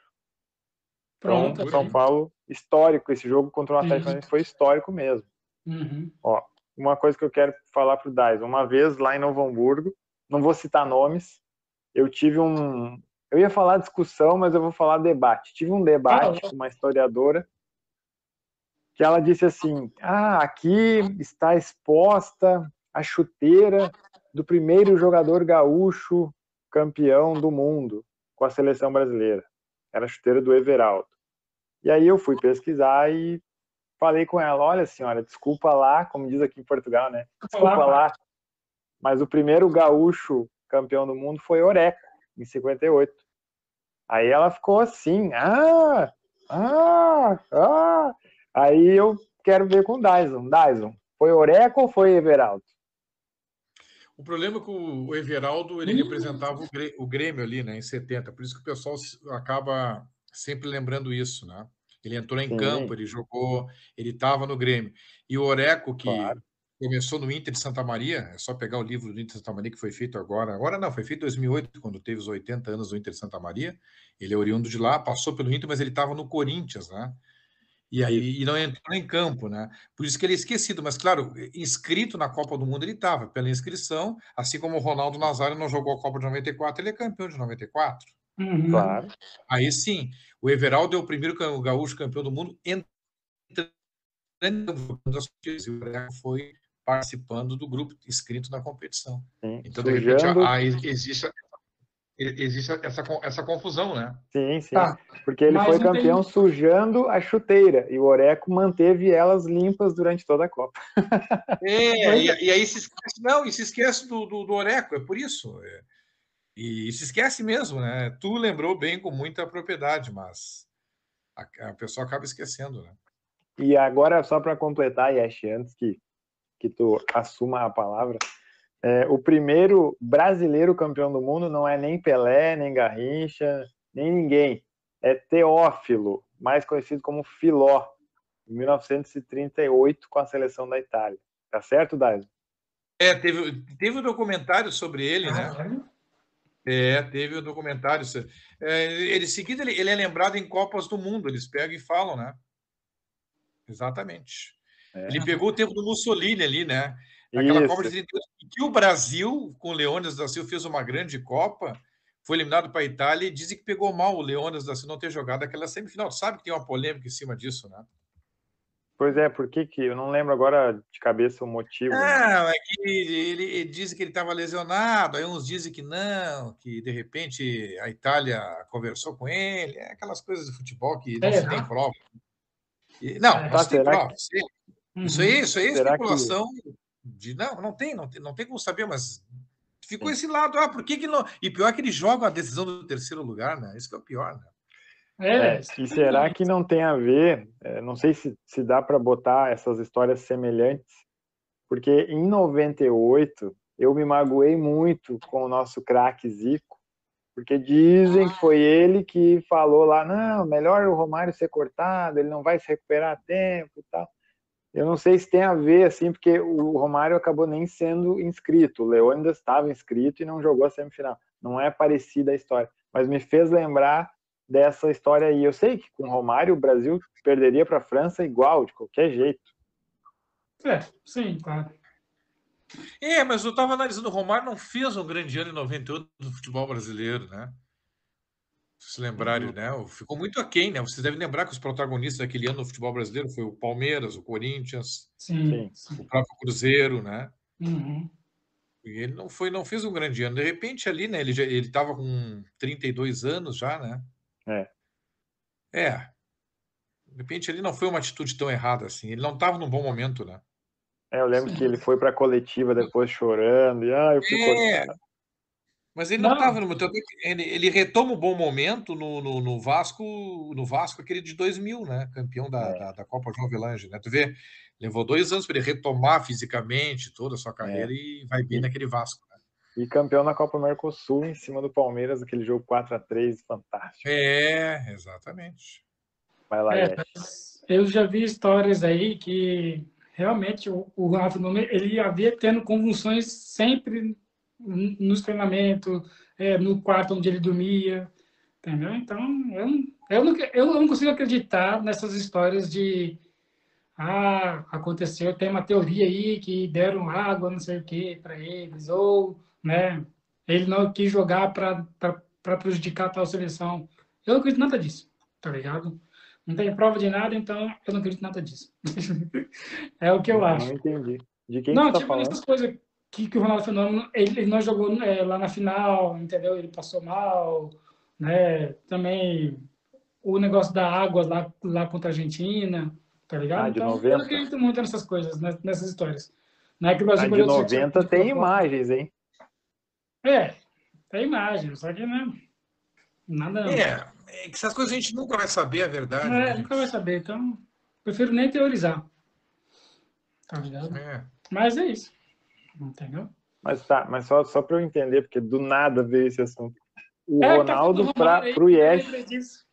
Pronto, então, São Paulo histórico esse jogo contra o Atlético uhum. foi histórico mesmo. Uhum. Ó, uma coisa que eu quero falar pro Dais, uma vez lá em Novo Hamburgo, não vou citar nomes, eu tive um, eu ia falar discussão, mas eu vou falar debate. Tive um debate com uma historiadora que ela disse assim: "Ah, aqui está exposta a chuteira do primeiro jogador gaúcho campeão do mundo com a seleção brasileira. Era a chuteira do Everaldo. E aí eu fui pesquisar e falei com ela: olha, senhora, desculpa lá, como diz aqui em Portugal, né? Desculpa lá, mas o primeiro gaúcho campeão do mundo foi Oreca, em 58. Aí ela ficou assim: ah, ah, ah. Aí eu quero ver com o Dyson. Dyson, foi Oreca ou foi Everaldo? O problema é que o Everaldo ele representava o Grêmio ali, né, em 70, por isso que o pessoal acaba sempre lembrando isso, né? Ele entrou em Sim. campo, ele jogou, ele estava no Grêmio. E o Oreco, que claro. começou no Inter de Santa Maria, é só pegar o livro do Inter de Santa Maria que foi feito agora. Agora não, foi feito em 2008, quando teve os 80 anos do Inter de Santa Maria. Ele é oriundo de lá, passou pelo Inter, mas ele estava no Corinthians, né? E aí e não entrou em campo, né? Por isso que ele é esquecido. Mas, claro, inscrito na Copa do Mundo ele estava, pela inscrição, assim como o Ronaldo Nazário não jogou a Copa de 94, ele é campeão de 94. Uhum. Claro. Aí sim, o Everaldo é o primeiro gaúcho campeão do mundo entrando foi participando do grupo inscrito na competição. Sim. Então, de repente, existe existe essa, essa confusão, né? Sim, sim. Tá. Porque ele Mas foi campeão tem... sujando a chuteira e o Oreco manteve elas limpas durante toda a Copa. É, e, e, aí se esquece, não, e se esquece do, do, do Oreco, é por isso. É. E, e, se esquece mesmo, né? Tu lembrou bem com muita propriedade, mas a, a pessoa acaba esquecendo, né? E agora, só para completar, Yash, antes que, que tu assuma a palavra, é, o primeiro brasileiro campeão do mundo não é nem Pelé, nem Garrincha, nem ninguém. É Teófilo, mais conhecido como Filó, em 1938 com a seleção da Itália. Tá certo, Daiso? É, teve, teve um documentário sobre ele, né? É, teve um documentário. É, ele, seguido, ele, ele, é lembrado em Copas do Mundo, eles pegam e falam, né? Exatamente. É. Ele pegou o tempo do Mussolini ali, né? Aquela Isso. Copa de 38, que o Brasil, com o Leônidas da Silva, fez uma grande Copa, foi eliminado para a Itália e dizem que pegou mal o Leônidas da Silva não ter jogado aquela semifinal. Sabe que tem uma polêmica em cima disso, né? Pois é, por que que eu não lembro agora de cabeça o motivo? Né? Não, é que ele, ele diz que ele estava lesionado, aí uns dizem que não, que de repente a Itália conversou com ele, é aquelas coisas de futebol que não é, se tem prova. E, não, é, não se tem prova. Que... Uhum. Isso aí, isso aí é especulação que... de não, não tem, não tem, não tem como saber, mas ficou Sim. esse lado, ah, por que que não? E pior é que ele joga a decisão do terceiro lugar, né? Isso que é o pior, né? É, é, e será que não tem a ver? É, não sei se, se dá para botar essas histórias semelhantes, porque em 98 eu me magoei muito com o nosso craque Zico, porque dizem que foi ele que falou lá, não, melhor o Romário ser cortado, ele não vai se recuperar a tempo e tal. Eu não sei se tem a ver, assim, porque o Romário acabou nem sendo inscrito, o Leônidas estava inscrito e não jogou a semifinal. Não é parecida a história, mas me fez lembrar dessa história aí. Eu sei que com o Romário o Brasil perderia para a França igual, de qualquer jeito. É, sim, claro. É, mas eu estava analisando, o Romário não fez um grande ano em 98 do futebol brasileiro, né? Se lembrarem, uhum. né? Ficou muito aquém, né? Vocês devem lembrar que os protagonistas daquele ano no futebol brasileiro foi o Palmeiras, o Corinthians, sim, o próprio Cruzeiro, né? Uhum. E ele não foi, não fez um grande ano. De repente ali, né? Ele já, ele estava com 32 anos já, né? É. É. De repente ele não foi uma atitude tão errada assim. Ele não estava num bom momento, né? É, eu lembro Sim. que ele foi para a coletiva depois chorando e ah, eu fui é. Mas ele não estava no ele, ele retoma um bom momento no, no, no, Vasco, no Vasco aquele de 2000, né? Campeão da, é. da, da, Copa João Avelange, né? Tu vê, levou dois anos para ele retomar fisicamente toda a sua carreira é. e vai bem naquele Vasco. E campeão na Copa Mercosul em cima do Palmeiras, aquele jogo 4 a 3 fantástico. É, exatamente. Vai lá, é, Eu já vi histórias aí que realmente o, o Rafa ele havia tendo convulsões sempre nos treinamentos, é, no quarto onde ele dormia, entendeu? Então, eu, eu, não, eu não consigo acreditar nessas histórias de ah, aconteceu, tem uma teoria aí que deram água, não sei o que, para eles, ou né? Ele não quis jogar para prejudicar tal seleção. Eu não acredito nada disso, tá ligado? Não tem prova de nada, então eu não acredito nada disso. é o que eu acho. Não entendi. De quem não, que tá tipo, essas coisas que, que o Ronaldo Fenômeno, ele, ele não jogou é, lá na final, entendeu? Ele passou mal, né? Também o negócio da água lá, lá contra a Argentina, tá ligado? Ah, então, 90. eu acredito muito nessas coisas, né, nessas histórias. Não é que o Brasil ah, de 90 tem imagens, hein? É, tem imagem, só que não, né, nada. É, é que essas coisas a gente nunca vai saber a verdade. É, né? nunca vai saber, então prefiro nem teorizar. Tá ligado? É. Mas é isso. Entendeu? Mas tá, mas só, só para eu entender, porque do nada veio esse assunto. O é, Ronaldo tá para o Yesh.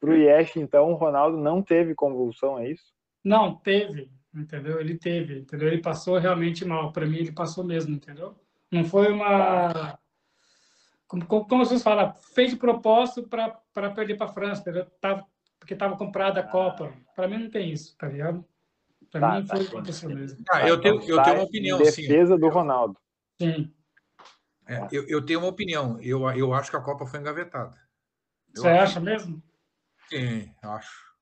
Para o Yesh, então, o Ronaldo não teve convulsão, é isso? Não, teve, entendeu? Ele teve, entendeu? Ele passou realmente mal. Para mim, ele passou mesmo, entendeu? Não foi uma. Como, como vocês falam, fez de propósito para perder para a França, tava, porque estava comprada a Copa. Para mim não tem isso, tá ligado? Para tá, mim tá, foi. Ah, eu tenho, eu tenho uma opinião. Defesa sim. do Ronaldo. Sim. É, eu, eu tenho uma opinião. Eu, eu acho que a Copa foi engavetada. Eu Você acho. acha mesmo? Sim, acho.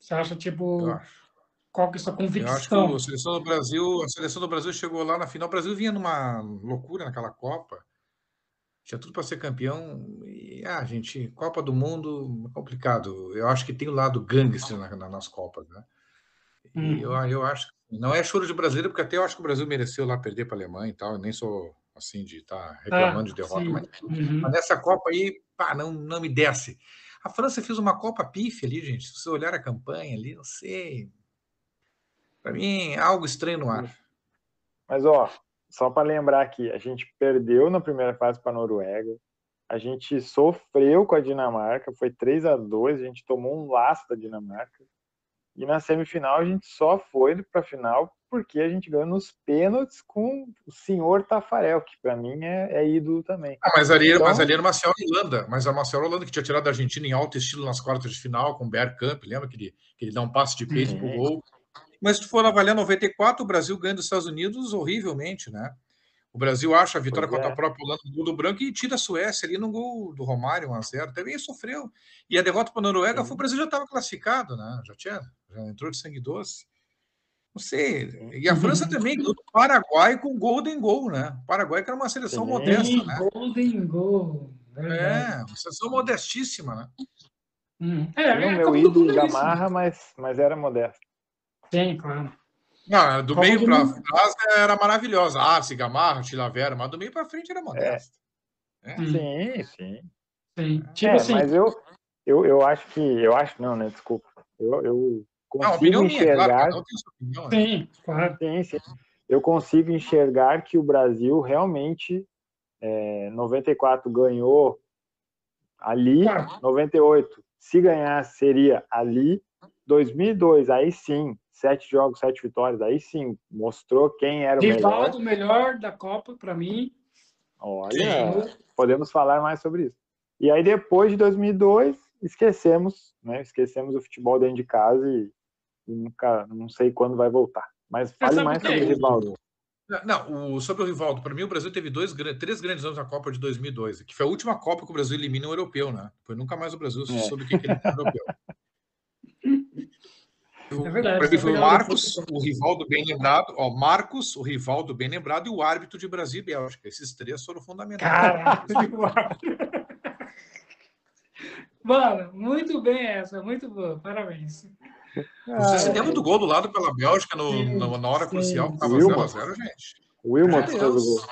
Você acha, tipo. Eu acho. Qual que é a sua convicção? Eu acho que a seleção do Brasil, a seleção do Brasil chegou lá na final. O Brasil vinha numa loucura naquela Copa. Tinha tudo para ser campeão. E, ah, gente, Copa do Mundo é complicado. Eu acho que tem o lado gangster na, na, nas Copas, né? E hum. eu, eu acho não é choro de brasileiro, porque até eu acho que o Brasil mereceu lá perder para a Alemanha e tal. Eu nem sou assim de estar tá reclamando ah, de derrota, mas, uhum. mas, nessa Copa aí, pá, não, não me desce. A França fez uma Copa pife ali, gente. Se você olhar a campanha ali, não sei. Para mim, algo estranho no ar. Mas, ó, só para lembrar aqui, a gente perdeu na primeira fase para a Noruega, a gente sofreu com a Dinamarca, foi 3 a 2 a gente tomou um laço da Dinamarca. E na semifinal a gente só foi para a final porque a gente ganhou nos pênaltis com o senhor Tafarel, que para mim é, é, ídolo também. Ah, mas, ali, então... mas ali era Marcel Holanda, mas a Marcel Holanda que tinha tirado a Argentina em alto estilo nas quartas de final com o Bergkamp, lembra que ele, que ele dá um passe de peito uhum. pro gol. Mas se tu for avaliar 94, o Brasil ganha dos Estados Unidos horrivelmente, né? O Brasil acha a vitória pois contra é. a própria Holanda no gol do branco e tira a Suécia ali no gol do Romário, 1x0. Também sofreu. E a derrota para a Noruega foi o Brasil já estava classificado, né? Já tinha Já entrou de sangue doce. Não sei. E a França também ganhou do Paraguai com Golden Goal, né? O Paraguai que era uma seleção Sim, modesta, né? Golden Goal. É, uma seleção modestíssima, né? Hum. É, é, o meu ídolo da Marra, mas, mas era modesto. Sim, claro. Não, do Como meio para trás era maravilhosa. Arce, Gamarra, Tilavera, mas do meio para frente era modesta. É. É. Sim, sim. sim. Tipo é, assim. Mas eu, eu, eu acho que. Eu acho, não, né? Desculpa. Eu, eu consigo não, enxergar. Minha, claro, né? sim, claro. Sim, sim. Eu consigo enxergar que o Brasil realmente. É, 94 ganhou ali, claro. 98 se ganhar, seria ali. 2002, aí sim, sete jogos, sete vitórias, aí sim, mostrou quem era o Rivaldo, melhor. melhor da Copa, para mim. Olha, podemos falar mais sobre isso. E aí, depois de 2002, esquecemos, né? Esquecemos o futebol dentro de casa e, e nunca, não sei quando vai voltar. Mas fale mais sobre o Rivaldo. Não, o, sobre o Rivaldo, para mim o Brasil teve dois, três grandes anos na Copa de 2002, que foi a última Copa que o Brasil elimina um europeu, né? Foi nunca mais o Brasil é. soube o que, que ele é europeu. É verdade. Para mim foi o Marcos, o Rivaldo bem lembrado, ó, Marcos, o Rivaldo bem lembrado e o árbitro de Brasil e Bélgica. Esses três foram fundamentais. Mano, muito bem essa, muito boa, parabéns. Você se lembra do gol do lado pela Bélgica no, sim, no, na hora sim. crucial que estava 0x0, gente? O Wilmot fez o gol.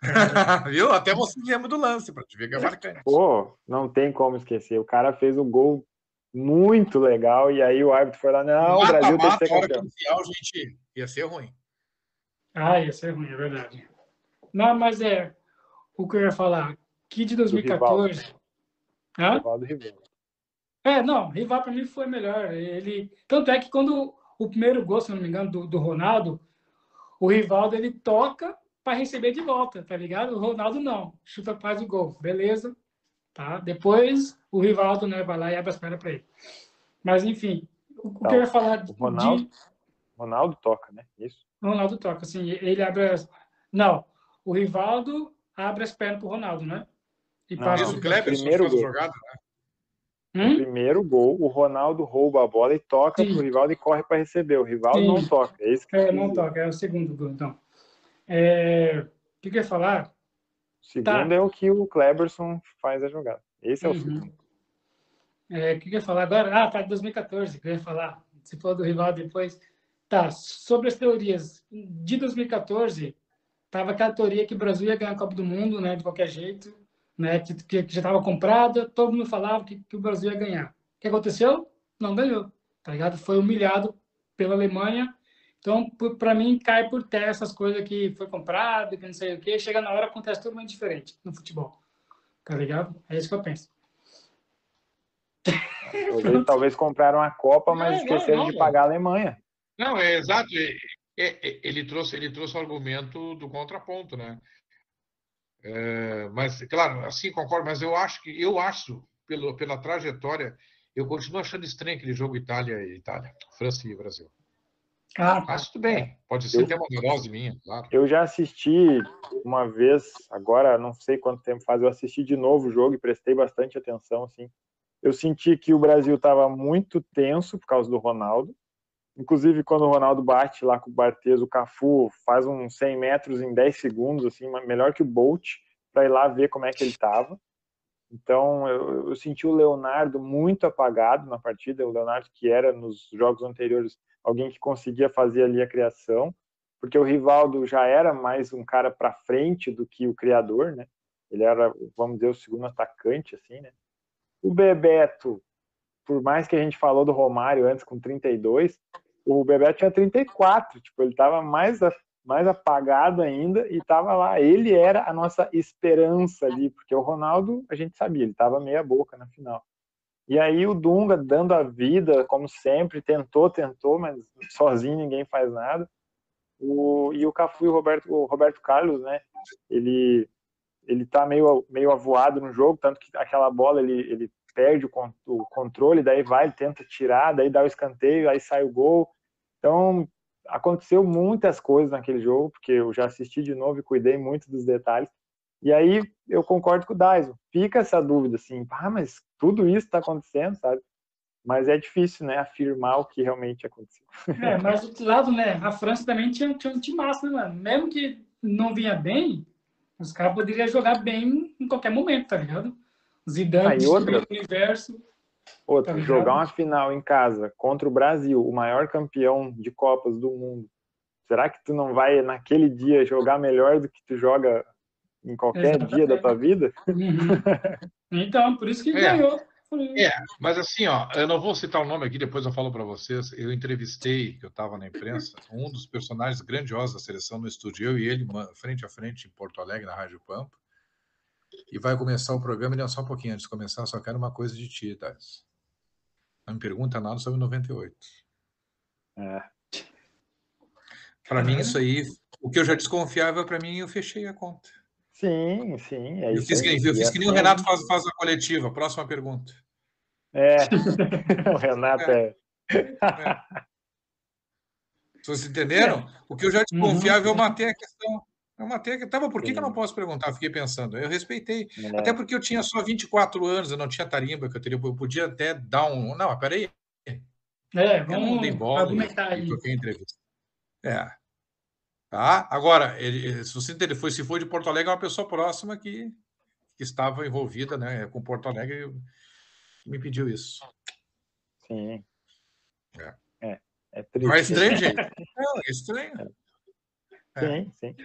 Viu? Até você lembra do lance, para te ver que é marcante. Pô, não tem como esquecer. O cara fez um gol muito legal e aí o árbitro foi lá, não, mata, o Brasil mata, tem que ser campeão. Crucial, gente, ia ser ruim. Ah, ia ser ruim, é verdade. Não, mas é o que eu ia falar. Que de 2014. Do Rivaldo. Hã? Rivaldo. É, não, rival para mim foi melhor. Ele, tanto é que quando o primeiro gol, se não me engano, do, do Ronaldo, o Rivaldo ele toca para receber de volta, tá ligado? O Ronaldo não, chuta faz o gol, beleza? Tá? Depois o Rivaldo né, vai lá e abre as pernas para ele. Mas enfim, o, o que eu ia falar o Ronaldo, de... Ronaldo toca, né? Isso. O Ronaldo toca, assim, ele abre as... Não, o Rivaldo abre as pernas pro Ronaldo, né? E não, passa o Kleber primeiro gol. jogada, né? Hum? primeiro gol, o Ronaldo rouba a bola e toca Sim. pro Rivaldo e corre para receber. O Rivaldo Sim. não toca. É, isso que é não toca, é o segundo gol, então. É... O que, que eu ia falar? O segundo tá. é o que o Kleberson faz a jogada. Esse é uhum. o segundo. É, o que, que eu ia falar agora? Ah, tá, 2014, que eu ia falar. Você falou do Rivaldo depois. Tá, sobre as teorias. De 2014, tava aquela teoria que o Brasil ia ganhar a Copa do Mundo, né, de qualquer jeito né, que, que já estava comprada, todo mundo falava que, que, o Brasil ia ganhar. O que aconteceu? Não ganhou, tá ligado? Foi humilhado pela Alemanha. Então, para mim, cai por terra essas coisas que foi comprado, que não sei o quê. Chega na hora, acontece tudo muito diferente no futebol. Tá ligado? É isso que eu penso. Talvez, talvez compraram a Copa, mas não, esqueceram não, não, de pagar a Alemanha. Não, é exato. Ele trouxe, ele trouxe o argumento do contraponto, né? É, mas, claro, assim concordo, mas eu acho que eu acho, pelo, pela trajetória, eu continuo achando estranho aquele jogo Itália e Itália, França e Brasil. Ah, tá. mas tudo bem, pode ser eu, até uma neurose minha, claro. Eu já assisti uma vez, agora não sei quanto tempo faz, eu assisti de novo o jogo e prestei bastante atenção, assim. Eu senti que o Brasil estava muito tenso por causa do Ronaldo. Inclusive, quando o Ronaldo bate lá com o Barthez, o Cafu faz uns 100 metros em 10 segundos, assim, melhor que o Bolt, para ir lá ver como é que ele estava. Então, eu, eu, senti o Leonardo muito apagado na partida. O Leonardo, que era nos jogos anteriores alguém que conseguia fazer ali a criação, porque o Rivaldo já era mais um cara para frente do que o criador, né? Ele era, vamos dizer, o segundo atacante, assim, né? O Bebeto, por mais que a gente falou do Romário antes com 32, o Bebeto tinha 34, tipo, ele estava mais, mais apagado ainda e estava lá. Ele era a nossa esperança ali, porque o Ronaldo, a gente sabia, ele estava meia boca na final. E aí o Dunga dando a vida, como sempre, tentou, tentou, mas sozinho ninguém faz nada. O, e o Cafu e o Roberto, o Roberto Carlos, né? Ele ele tá meio meio avoado no jogo, tanto que aquela bola ele, ele perde o, controle, daí vai, tenta tirar, daí dá o escanteio, aí sai o gol. Então, aconteceu muitas coisas naquele jogo, porque eu já assisti de novo e cuidei muito dos detalhes. E aí eu concordo com o Daiso. Fica essa dúvida assim, ah, mas tudo isso está acontecendo, sabe? mas é difícil, né, afirmar o que realmente aconteceu. É, mas do outro lado, né, a França também tinha, tinha um time massa, né, mano? Mesmo que não vinha bem, os caras poderiam jogar bem em qualquer momento, tá ligado? Zidane, ah, outra, universo. Outra, tá jogar uma final em casa contra o Brasil, o maior campeão de Copas do mundo. Será que tu não vai, naquele dia, jogar melhor do que tu joga em qualquer Exatamente. dia da tua vida? Uhum. Então, por isso que é. ganhou. É, mas assim, ó, eu não vou citar o nome aqui, depois eu falo para vocês. Eu entrevistei, que eu estava na imprensa, um dos personagens grandiosos da seleção no estúdio, eu e ele, frente a frente, em Porto Alegre, na Rádio Pampa. E vai começar o programa, e só um pouquinho antes de começar, só quero uma coisa de ti, Thais. Não me pergunta nada sobre 98. É. Para mim, isso aí, o que eu já desconfiava, para mim, eu fechei a conta. Sim, sim. É eu fiz, que, eu fiz que nem o Renato faz, faz a coletiva. Próxima pergunta. É, o Renato é. é. Vocês entenderam? O que eu já desconfiava, eu matei a questão. Eu matei a questão. Por que, que eu não posso perguntar? Fiquei pensando. Eu respeitei. É. Até porque eu tinha só 24 anos, eu não tinha tarimba que eu teria. Eu podia até dar um. Não, peraí. É, vamos eu não dei bola, argumentar aí. entrevista. É. Tá? Agora, ele, se você ele foi, se foi de Porto Alegre, é uma pessoa próxima que, que estava envolvida né, com Porto Alegre me pediu isso. Sim. É. É, é triste. Mas estranho, gente. É estranho. É. Sim, sim.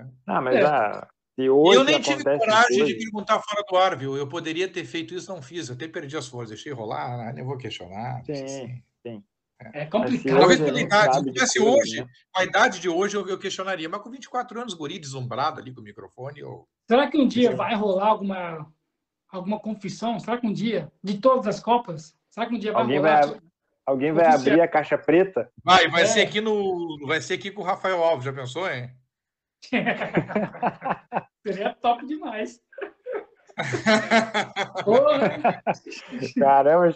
É. Ah, mas é. ah, se hoje eu nem tive coragem coisa... de perguntar fora do ar, viu? Eu poderia ter feito isso, não fiz. Eu até perdi as forças, deixei rolar, nem vou questionar. Sim, assim. sim. É complicado. Talvez pela idade. Se tivesse hoje, né? com a idade de hoje, eu, eu, questionaria. Mas com 24 anos, guri deslumbrado ali com o microfone. Eu... Será que um dia vai rolar alguma, alguma confissão? Será que um dia, de todas as Copas, será que um dia vai alguém rolar? Vai, alguém vai abrir a caixa preta? Vai, vai é. ser aqui no. Vai ser aqui com o Rafael Alves, já pensou, hein? Seria top demais. Caramba,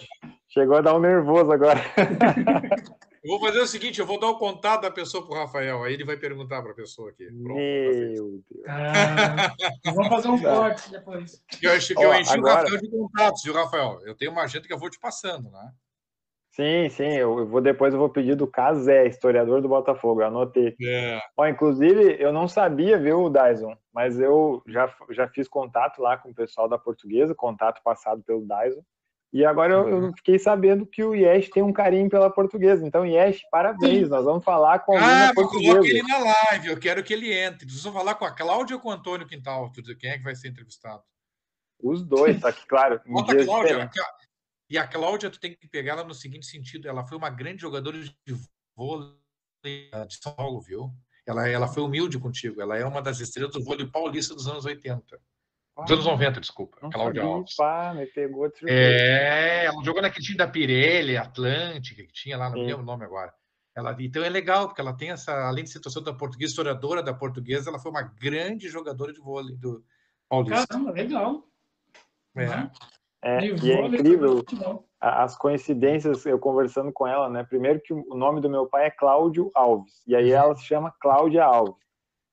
chegou a dar um nervoso agora. Eu vou fazer o seguinte, eu vou dar o contato da pessoa para o Rafael, aí ele vai perguntar para a pessoa aqui. Pronto, Meu Deus. Ah, vamos fazer um corte depois. Eu, eu, eu enchi agora... o Rafael de contatos, viu, Rafael? Eu tenho uma agenda que eu vou te passando, né? Sim, sim, eu vou depois eu vou pedir do Casé, historiador do Botafogo, eu anotei. É. Ó, inclusive, eu não sabia, viu, Dyson, mas eu já, já fiz contato lá com o pessoal da portuguesa, contato passado pelo Dyson, e agora eu, eu fiquei sabendo que o Yesh tem um carinho pela portuguesa. Então, Yesh, parabéns, nós vamos falar com a Ah, coloca ele na live, eu quero que ele entre. Vocês vão falar com a Cláudia ou com o Antônio Quintal? Quem é que vai ser entrevistado? Os dois, tá que claro. Bota a Cláudia, e a Cláudia, tu tem que pegar ela no seguinte sentido: ela foi uma grande jogadora de vôlei de São Paulo, viu? Ela, ela foi humilde contigo. Ela é uma das estrelas do vôlei paulista dos anos 80. Dos anos 90, desculpa. Não Cláudia sabia, Alves. Pá, me pegou é, ela jogou naquele time da Pirelli, Atlântica, que tinha lá, não lembro o nome agora. Ela, então é legal, porque ela tem essa, além de situação da portuguesa, historiadora da portuguesa, ela foi uma grande jogadora de vôlei do Paulista. Caramba, legal. É. Uhum. É, e é incrível as coincidências, eu conversando com ela, né? Primeiro que o nome do meu pai é Cláudio Alves, e aí ela se chama Cláudia Alves.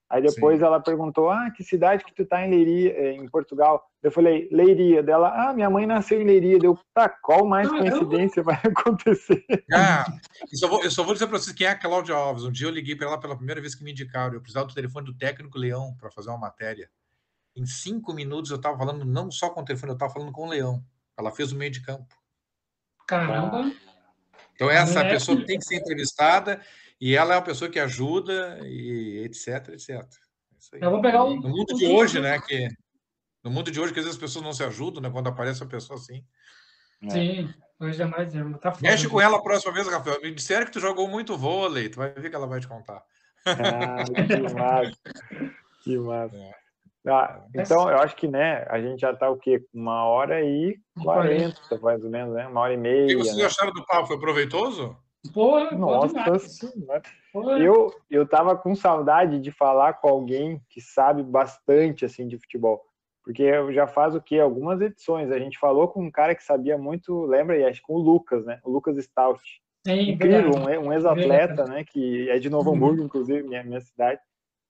Aí depois Sim. ela perguntou, ah, que cidade que tu tá em Leiria, eh, em Portugal? Eu falei, Leiria. Dela, ah, minha mãe nasceu em Leiria. Deu, tá, qual mais coincidência vai acontecer? Ah, eu só vou, eu só vou dizer para vocês quem é a Cláudia Alves. Um dia eu liguei para ela pela primeira vez que me indicaram. Eu precisava do telefone do técnico Leão para fazer uma matéria. Em cinco minutos eu estava falando não só com o telefone, eu estava falando com o Leão. Ela fez o meio de campo. Caramba! Então essa é. pessoa tem que ser entrevistada e ela é uma pessoa que ajuda e etc, etc. Eu vou pegar o... No mundo de hoje, né, que no mundo de hoje que às vezes as pessoas não se ajudam, né, quando aparece uma pessoa assim. Sim, hoje é mais, tá foda, Mexe com ela a próxima vez, Rafael. Me disseram que tu jogou muito vôlei, tu vai ver que ela vai te contar. Ah, que massa. Que massa. É. Ah, então, eu acho que, né, a gente já está o quê? Uma hora e quarenta, mais ou menos, né? Uma hora e meia. O que vocês né? acharam do papo? Foi proveitoso? Porra, Nossa senhora. Eu, eu tava com saudade de falar com alguém que sabe bastante, assim, de futebol. Porque já faz o quê? Algumas edições. A gente falou com um cara que sabia muito, lembra, e acho com o Lucas, né? O Lucas Stout. Sim, Incrível, um, um ex-atleta, né? Que é de Novo Hamburgo, inclusive, minha, minha cidade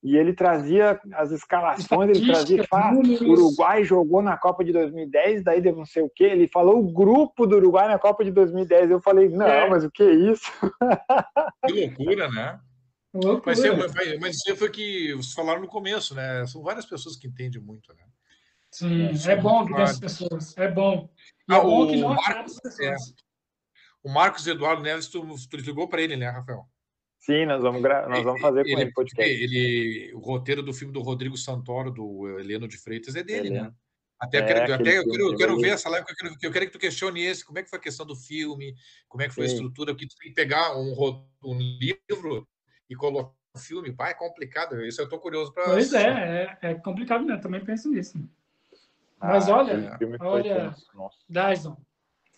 e ele trazia as escalações, ele trazia, ah, o Uruguai jogou na Copa de 2010, daí deve não sei o quê. Ele falou o grupo do Uruguai na Copa de 2010. Eu falei, não, é. mas o que é isso? Que loucura, né? Loucura. Mas, mas, mas isso foi o que vocês falaram no começo, né? São várias pessoas que entendem muito, né? Sim, é, é bom que tem as pessoas, é bom. E ah, é bom que não Marcos, pessoas. É. O Marcos Eduardo Neves, tu, tu ligou para ele, né, Rafael? Sim, nós vamos, gra... nós vamos fazer com ele, ele podcast. Ele, o roteiro do filme do Rodrigo Santoro, do Heleno de Freitas, é dele, né? Até, é, quero, até eu quero, eu quero ver essa live, eu quero, eu quero que tu questione esse, como é que foi a questão do filme, como é que foi Sim. a estrutura, porque tu tem que pegar um, um livro e colocar um filme, pai, é complicado, isso eu tô curioso para Pois é, é, é, complicado mesmo, também penso nisso. Mas ah, olha, olha, Dyson,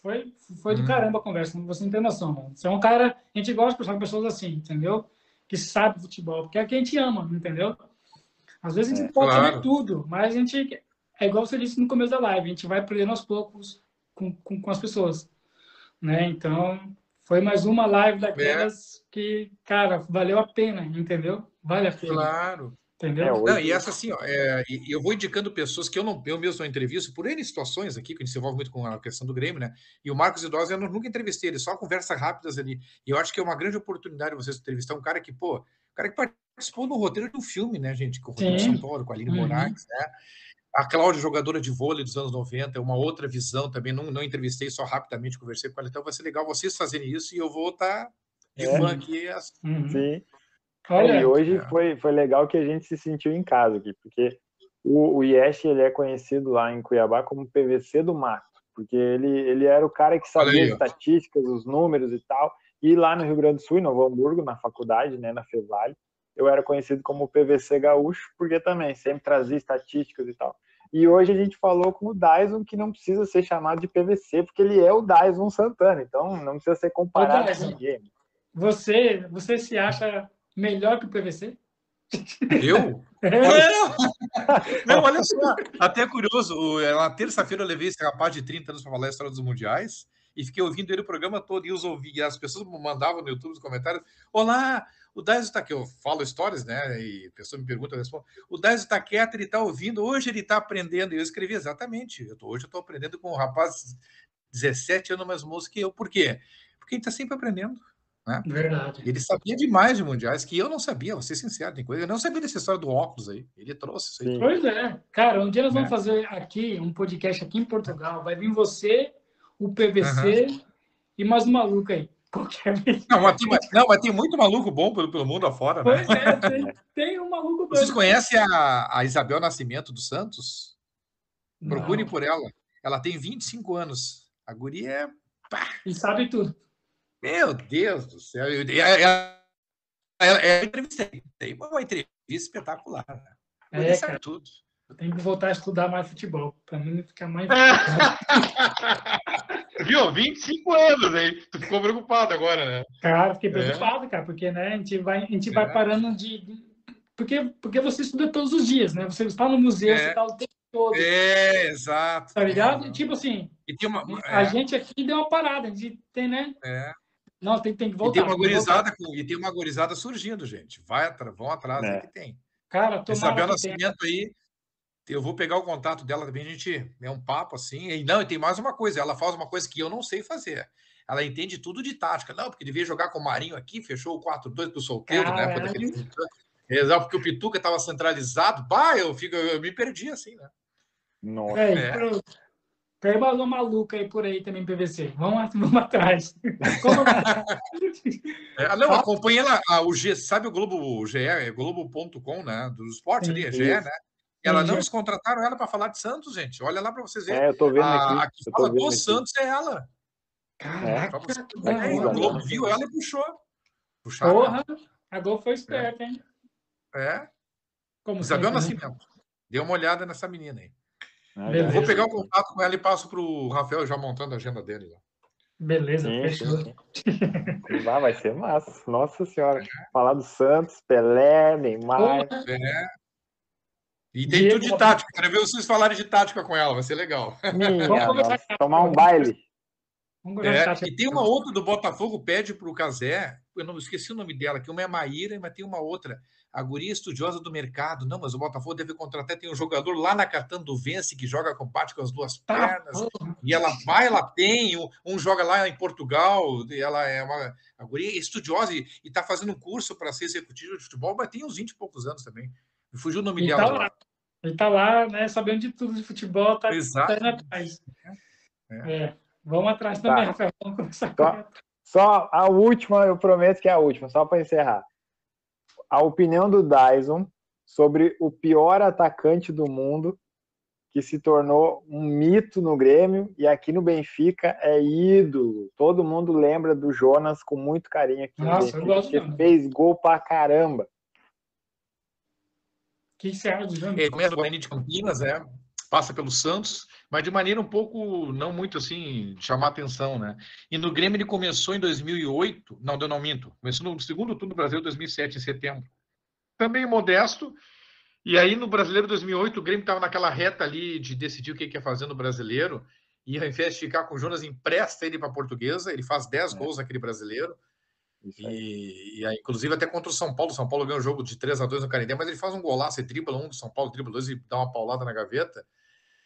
foi, foi do hum. caramba a conversa, você não tem noção, mano. Você é um cara, a gente gosta de conversar com pessoas assim, entendeu? Que sabe futebol, porque é que a gente ama, entendeu? Às vezes a gente é, pode claro. saber tudo, mas a gente, é igual você disse no começo da live, a gente vai aprendendo aos poucos com, com, com as pessoas, né? Então, foi mais uma live daquelas é. que, cara, valeu a pena, entendeu? Vale a pena. Claro. Entendeu? É, não, e essa assim, ó, é, eu vou indicando pessoas que eu não eu mesmo não entrevisto por N situações aqui, que a gente se envolve muito com a questão do Grêmio, né? E o Marcos Idosa eu nunca entrevistei, ele só conversa rápidas ali. E eu acho que é uma grande oportunidade vocês entrevistar um cara que, pô, um cara que participou do roteiro de um filme, né, gente? Com o Rodrigo São Paulo, com a Aline uhum. Moraes, né? A Cláudia, jogadora de vôlei dos anos 90, é uma outra visão também. Não, não entrevistei, só rapidamente conversei com ela. Então vai ser legal vocês fazerem isso e eu vou estar tá de é. fã aqui. Assim. Uhum. Sim. Olha, e hoje é. foi, foi legal que a gente se sentiu em casa aqui, porque o, o Yesh, ele é conhecido lá em Cuiabá como PVC do mato, porque ele, ele era o cara que sabia as estatísticas, os números e tal, e lá no Rio Grande do Sul, em Novo Hamburgo, na faculdade, né, na Fevale, eu era conhecido como PVC gaúcho, porque também sempre trazia estatísticas e tal. E hoje a gente falou com o Dyson que não precisa ser chamado de PVC, porque ele é o Dyson Santana, então não precisa ser comparado com ninguém. Você, você se acha melhor que o PVC? Eu? É. Não, olha só, até curioso, na terça-feira eu levei esse rapaz de 30 anos para falar a história dos mundiais e fiquei ouvindo ele o programa todo e os ouvi, e as pessoas mandavam no YouTube os comentários, olá, o Daiso está aqui, eu falo histórias, né, e a pessoa me pergunta, eu respondo, o Daiso está quieto, ele está ouvindo, hoje ele está aprendendo, e eu escrevi exatamente, eu tô, hoje eu estou aprendendo com um rapaz 17 anos mais moço que eu, por quê? Porque a gente está sempre aprendendo, né? Verdade. Ele sabia demais de mundiais que eu não sabia, vou ser sincero, tem coisa. Eu não sabia dessa história do óculos aí. Ele trouxe isso aí. Pois é. Cara, um dia nós vamos é. fazer aqui um podcast aqui em Portugal. Vai vir você, o PVC uhum. e mais um maluco aí. Qualquer não mas, tem, não, mas tem muito maluco bom pelo, pelo mundo afora, né? Pois é, tem, tem um maluco doido. Vocês conhecem a, a Isabel Nascimento dos Santos? Procure por ela. Ela tem 25 anos. A guria é. Pá. E sabe tudo. Meu Deus do céu. Eu, eu, eu, eu entrevistei. Tem uma entrevista espetacular. Né? É, sabe tudo. Eu tenho que voltar a estudar mais futebol, para mim ficar mais. Viu? 25 anos aí. Tu ficou preocupado agora, né? Cara, fiquei é. preocupado, é. cara, porque né, a gente vai, a gente vai é. parando de. Porque, porque você estuda todos os dias, né? Você está no museu, é. você está o tempo todo. É, exato. Tá ligado? Tipo assim, uma, a gente aqui deu uma parada, a gente tem, né? É. Não, tem, tem que voltar. E tem uma gorizada, e tem uma gorizada surgindo, gente. Vai, vão atrás, é. que tem. Cara, tomara Isabel Nascimento aí, eu vou pegar o contato dela também, a gente é um papo assim. E não, e tem mais uma coisa, ela faz uma coisa que eu não sei fazer. Ela entende tudo de tática. Não, porque devia jogar com o Marinho aqui, fechou o 4-2 pro solteiro, né? Exato, porque o Pituca estava centralizado. Bah, eu, fico, eu me perdi assim, né? Nossa. É, é. Tem balão maluco aí por aí também, PVC. Vamos, vamos atrás. é, não, acompanha lá. Ah, o G, sabe o Globo, o GE, é Globo.com, né? Do esporte ali, é GE, né? Ela não eles contrataram ela para falar de Santos, gente. Olha lá para vocês verem. É, eu tô vendo a, aqui. A que fala do Santos é ela. Caraca, é, o Globo viu ela e puxou. Puxaram. Porra, a Globo foi esperta, é. hein? É. Como Isabel sempre, né? Nascimento. Né? Dê uma olhada nessa menina aí. Eu vou pegar o contato com ela e passo para o Rafael já montando a agenda dele. Lá. Beleza, sim, fechou. Sim, sim. vai ser massa. Nossa Senhora. É. Falar do Santos, Pelé, Neymar. É. E tem Diego, tudo de tática. Quero ver vocês falarem de tática com ela, vai ser legal. Nossa, tomar um baile. É, e tem uma outra do Botafogo, pede para o Casé, eu não esqueci o nome dela, que uma é Maíra, mas tem uma outra. A guria estudiosa do mercado. Não, mas o Botafogo deve contratar. Tem um jogador lá na Catando Vence que joga com bate com as duas tá, pernas. e ela vai, ela tem. Um, um, joga lá em Portugal. Ela é uma. A guria é estudiosa e está fazendo um curso para ser executiva de futebol, mas tem uns 20 e poucos anos também. Me fugiu o nome dela. Tá lá. Ele está lá, né, sabendo de tudo de futebol, tá, tá indo atrás. É. é. Vamos atrás também, tá. Rafael. Vamos começar só, só a última, eu prometo que é a última, só para encerrar a opinião do Dyson sobre o pior atacante do mundo que se tornou um mito no Grêmio e aqui no Benfica é ídolo. Todo mundo lembra do Jonas com muito carinho aqui Nossa, no Benfica, que fez gol pra caramba. Que acha do Jonas? Ele começa de Campinas, é, passa pelo Santos, mas de maneira um pouco, não muito assim, chamar atenção, né? E no Grêmio ele começou em 2008, não, deu não minto, começou no segundo turno do Brasil, 2007, em setembro. Também modesto, e aí no Brasileiro 2008, o Grêmio estava naquela reta ali de decidir o que ia fazer no Brasileiro, e ao invés de ficar com o Jonas, empresta ele para a Portuguesa, ele faz 10 é. gols naquele Brasileiro, e, e aí, inclusive até contra o São Paulo, o São Paulo ganhou um jogo de 3 a 2 no Canindé, mas ele faz um golaço, ele dribla um do São Paulo, dribla dois e dá uma paulada na gaveta,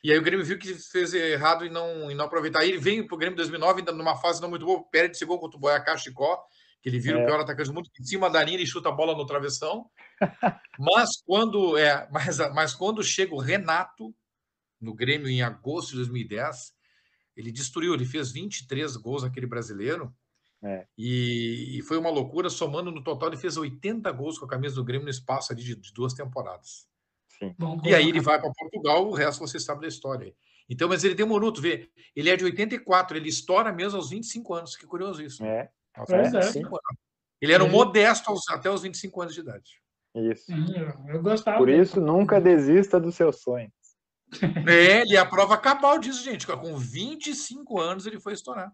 e aí o Grêmio viu que fez errado e não, e não aproveitar. Ele vem para o Grêmio 2009, ainda numa fase não muito boa, perde esse gol contra o Boyacá Chicó, que ele vira é. o pior atacante do mundo, em cima da linha ele chuta a bola no travessão. mas quando é, mas, mas quando chega o Renato no Grêmio em agosto de 2010, ele destruiu, ele fez 23 gols naquele brasileiro. É. E, e, foi uma loucura, somando no total, ele fez 80 gols com a camisa do Grêmio no espaço ali de, de duas temporadas. Bom, e aí ele vai para Portugal, o resto você sabe da história. Então, mas ele demorou, tu vê, ele é de 84, ele estoura mesmo aos 25 anos, que curioso isso. É. É. 25 anos. Ele era um modesto aos, até os 25 anos de idade. Isso. Eu gostava. Por isso, nunca desista dos seus sonhos. É, ele é a prova cabal disso, gente. Com 25 anos ele foi estourar.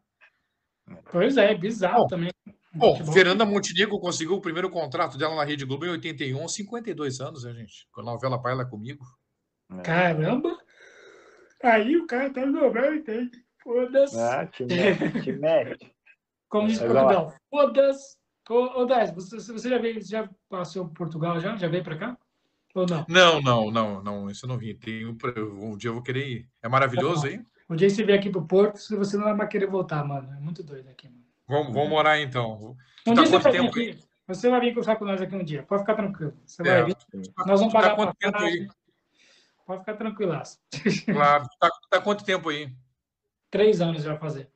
Pois é, bizarro Bom, também. Bom, Fernanda Montenegro conseguiu o primeiro contrato dela na Rede Globo em 81, 52 anos, né, gente? Com a novela Pai Ela Comigo. É. Caramba! Aí o cara tá no novela, entende? Foda-se. Ah, te mete, te mete. Como diz Portugal, foda-se. Ô, ô Dez, você, você já veio, já passou por Portugal já? Já veio para cá? Ou não? Não, não, não, não. Isso eu não vi. Tem um, um dia eu vou querer ir. É maravilhoso tá aí? Um dia você vier aqui pro Porto, você não vai mais querer voltar, mano. É muito doido aqui, mano. Vamos, vamos morar então. Um tá dia você vai vir aqui. Você vai vir conversar com nós aqui um dia. Pode ficar tranquilo. Você vai é, vir. Nós vamos tá pagar tá quanto tempo aí? Pode ficar tranquilaço. Claro. Tá, tá quanto tempo aí? Três anos já fazer.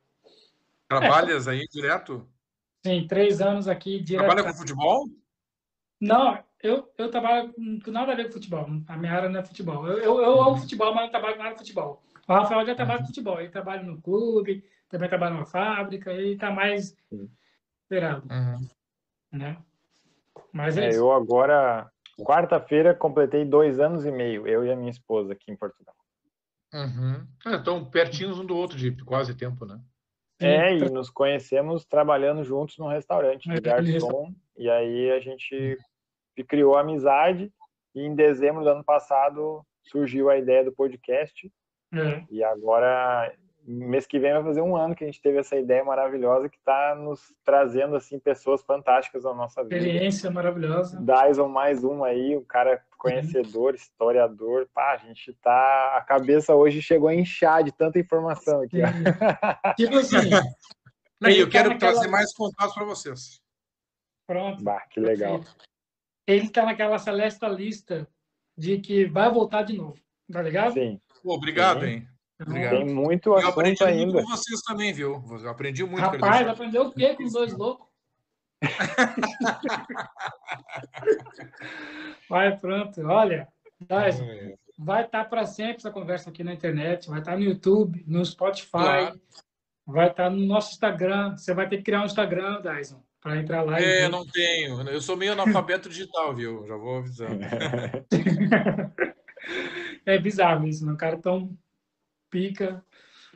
Trabalhas é. aí direto? Sim, três anos aqui direto. Trabalha com futebol? Não, eu, eu trabalho com nada a ver com futebol. A minha área não é futebol. Eu, eu, eu amo futebol, mas não trabalho com nada de futebol. O Rafael já trabalha com futebol. Ele trabalha no clube, também trabalha numa fábrica e está mais esperado. Uhum. Né? Mas é, é eu agora, quarta-feira, completei dois anos e meio, eu e a minha esposa aqui em Portugal. Uhum. É, então, pertinhos um do outro, de quase tempo, né? É, e nos conhecemos trabalhando juntos num restaurante de garçom, e aí a gente criou amizade, e em dezembro do ano passado surgiu a ideia do podcast, é. e agora mês que vem vai fazer um ano que a gente teve essa ideia maravilhosa que está nos trazendo assim pessoas fantásticas na nossa vida. Experiência maravilhosa. Dyson mais um aí, um cara conhecedor, uhum. historiador. Pá, a gente tá a cabeça hoje chegou a inchar de tanta informação aqui. Tipo assim. Eu quero tá naquela... trazer mais contatos para vocês. Pronto. Bah, que legal. Ele está naquela celesta lista de que vai voltar de novo. Tá ligado? Sim. Pô, obrigado, Sim. hein? Obrigado. Tem muito assunto eu aprendi ainda. Muito com vocês também, viu? Eu aprendi muito. Rapaz, aprendeu o quê com os dois loucos? vai, pronto. Olha, vai estar tá para sempre essa conversa aqui na internet, vai estar tá no YouTube, no Spotify, claro. vai estar tá no nosso Instagram. Você vai ter que criar um Instagram, Dyson, para entrar lá. É, não tenho. Eu sou meio analfabeto digital, viu? Já vou avisando. é bizarro isso, não? Um cara tão pica.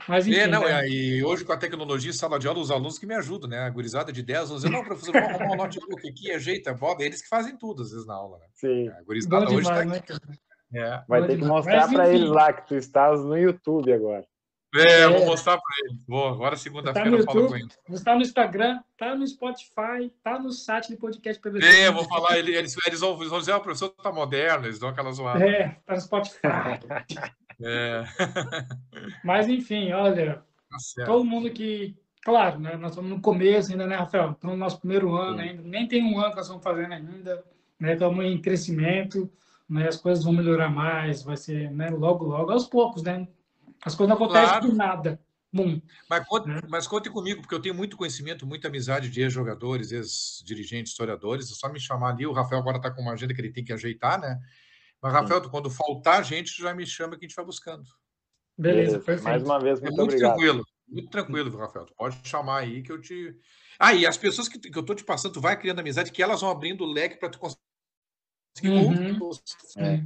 Mas, enfim, é, não, né? e hoje com a tecnologia sala de aula, os alunos que me ajudam, né? A gurizada de 10 anos, eu, não, professor, vamos arrumar um notebook aqui, ajeita, bota, eles que fazem tudo, às vezes, na aula, né? Sim. A gurizada hoje demais, tá aqui. Né, é. Vai Bom ter demais. que mostrar para eles lá que tu estás no YouTube agora. É, é. vou mostrar para ele. Vou, agora segunda-feira tá eu falo com ele. Está no Instagram, está no Spotify, está no site do podcast PVC. É, eu vou falar, eles, eles, eles, vão, eles vão dizer, oh, o professor está moderno, eles dão aquela zoada. É, está no Spotify. é. Mas, enfim, olha, tá todo mundo que... Claro, né, nós estamos no começo ainda, né, Rafael? Estamos no nosso primeiro ano ainda. Nem tem um ano que nós estamos fazendo ainda. Né, estamos em crescimento, né, as coisas vão melhorar mais, vai ser né, logo, logo, aos poucos, né? As coisas não acontecem claro. por nada. Bum. Mas, conte, né? mas conte comigo, porque eu tenho muito conhecimento, muita amizade de ex-jogadores, ex-dirigentes, historiadores. É só me chamar ali. O Rafael agora está com uma agenda que ele tem que ajeitar, né? Mas, Rafael, quando faltar gente, já me chama que a gente vai buscando. Beleza, perfeito. Mais uma vez, muito, é muito obrigado. tranquilo. Muito tranquilo, Rafael. Tu pode chamar aí que eu te. Ah, e as pessoas que, que eu tô te passando, tu vai criando amizade, que elas vão abrindo o leque para tu conseguir uhum. é.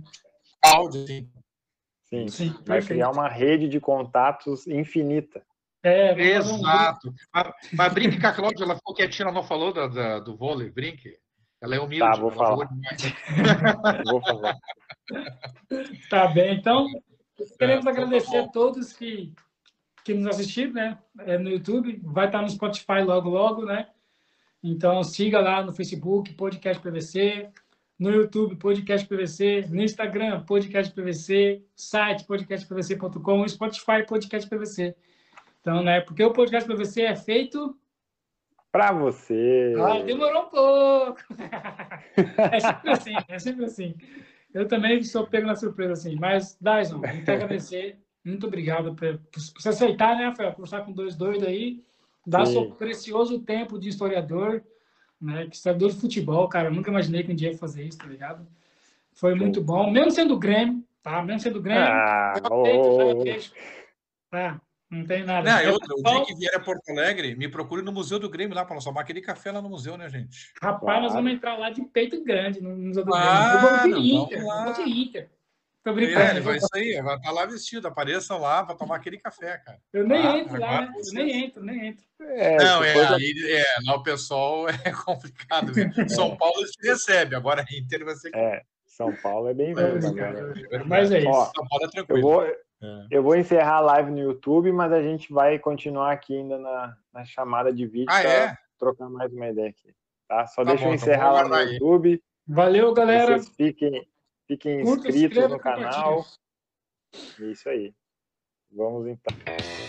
áudio, assim. Sim, Sim vai perfeito. criar uma rede de contatos infinita. É, Exato. Mas, mas brinque com a Cláudia, ela ficou quietinha, ela não falou da, da, do vôlei, brinque. Ela é humilde. Tá, vou falar. vou falar. Tá bem, então queremos é, agradecer a todos que, que nos assistiram, né? É no YouTube, vai estar no Spotify logo, logo, né? Então siga lá no Facebook, Podcast PVC, no YouTube, Podcast PVC, no Instagram, Podcast PVC, site podcastpvc.com, Spotify, Podcast PVC. Então, né, porque o Podcast PVC é feito para você. Ah, demorou um pouco. é sempre assim, é sempre assim. Eu também sou pego na surpresa assim, mas Dyson, muito agradecer, muito obrigado por, por, você aceitar, né, Rafael, conversar com dois doidos aí, dar seu precioso tempo de historiador né? Que historiador de futebol, cara, eu nunca imaginei que um dia ia fazer isso, tá ligado? Foi muito bom, mesmo sendo Grêmio, tá? Mesmo sendo Grêmio, ah, eu tá? Não tem nada. Não, outra, o dia que vier a Porto Alegre, me procure no Museu do Grêmio lá para nós tomar aquele café lá no museu, né, gente? Rapaz, claro. nós vamos entrar lá de peito grande no Museu do Grêmio. Eu vou de Inter, eu vou de Inter. Tô brincando. É, vai isso aí, vai estar tá lá vestido, apareçam lá para tomar aquele café, cara. Eu nem ah, entro lá, né? Eu nem entro, nem entro. É, não, é, aí, é, lá o pessoal é complicado. É. São Paulo te recebe, agora Inter vai ser. É, São Paulo é bem vindo agora. Mas é isso. Ó, São Paulo é tranquilo. Eu vou, é. eu vou encerrar a live no YouTube, mas a gente vai continuar aqui ainda na, na chamada de vídeo ah, é? trocar mais uma ideia aqui. Tá? Só tá deixa bom, eu encerrar lá no aí. YouTube. Valeu, galera. Vocês fiquem Fiquem inscritos no canal. Isso aí. Vamos então.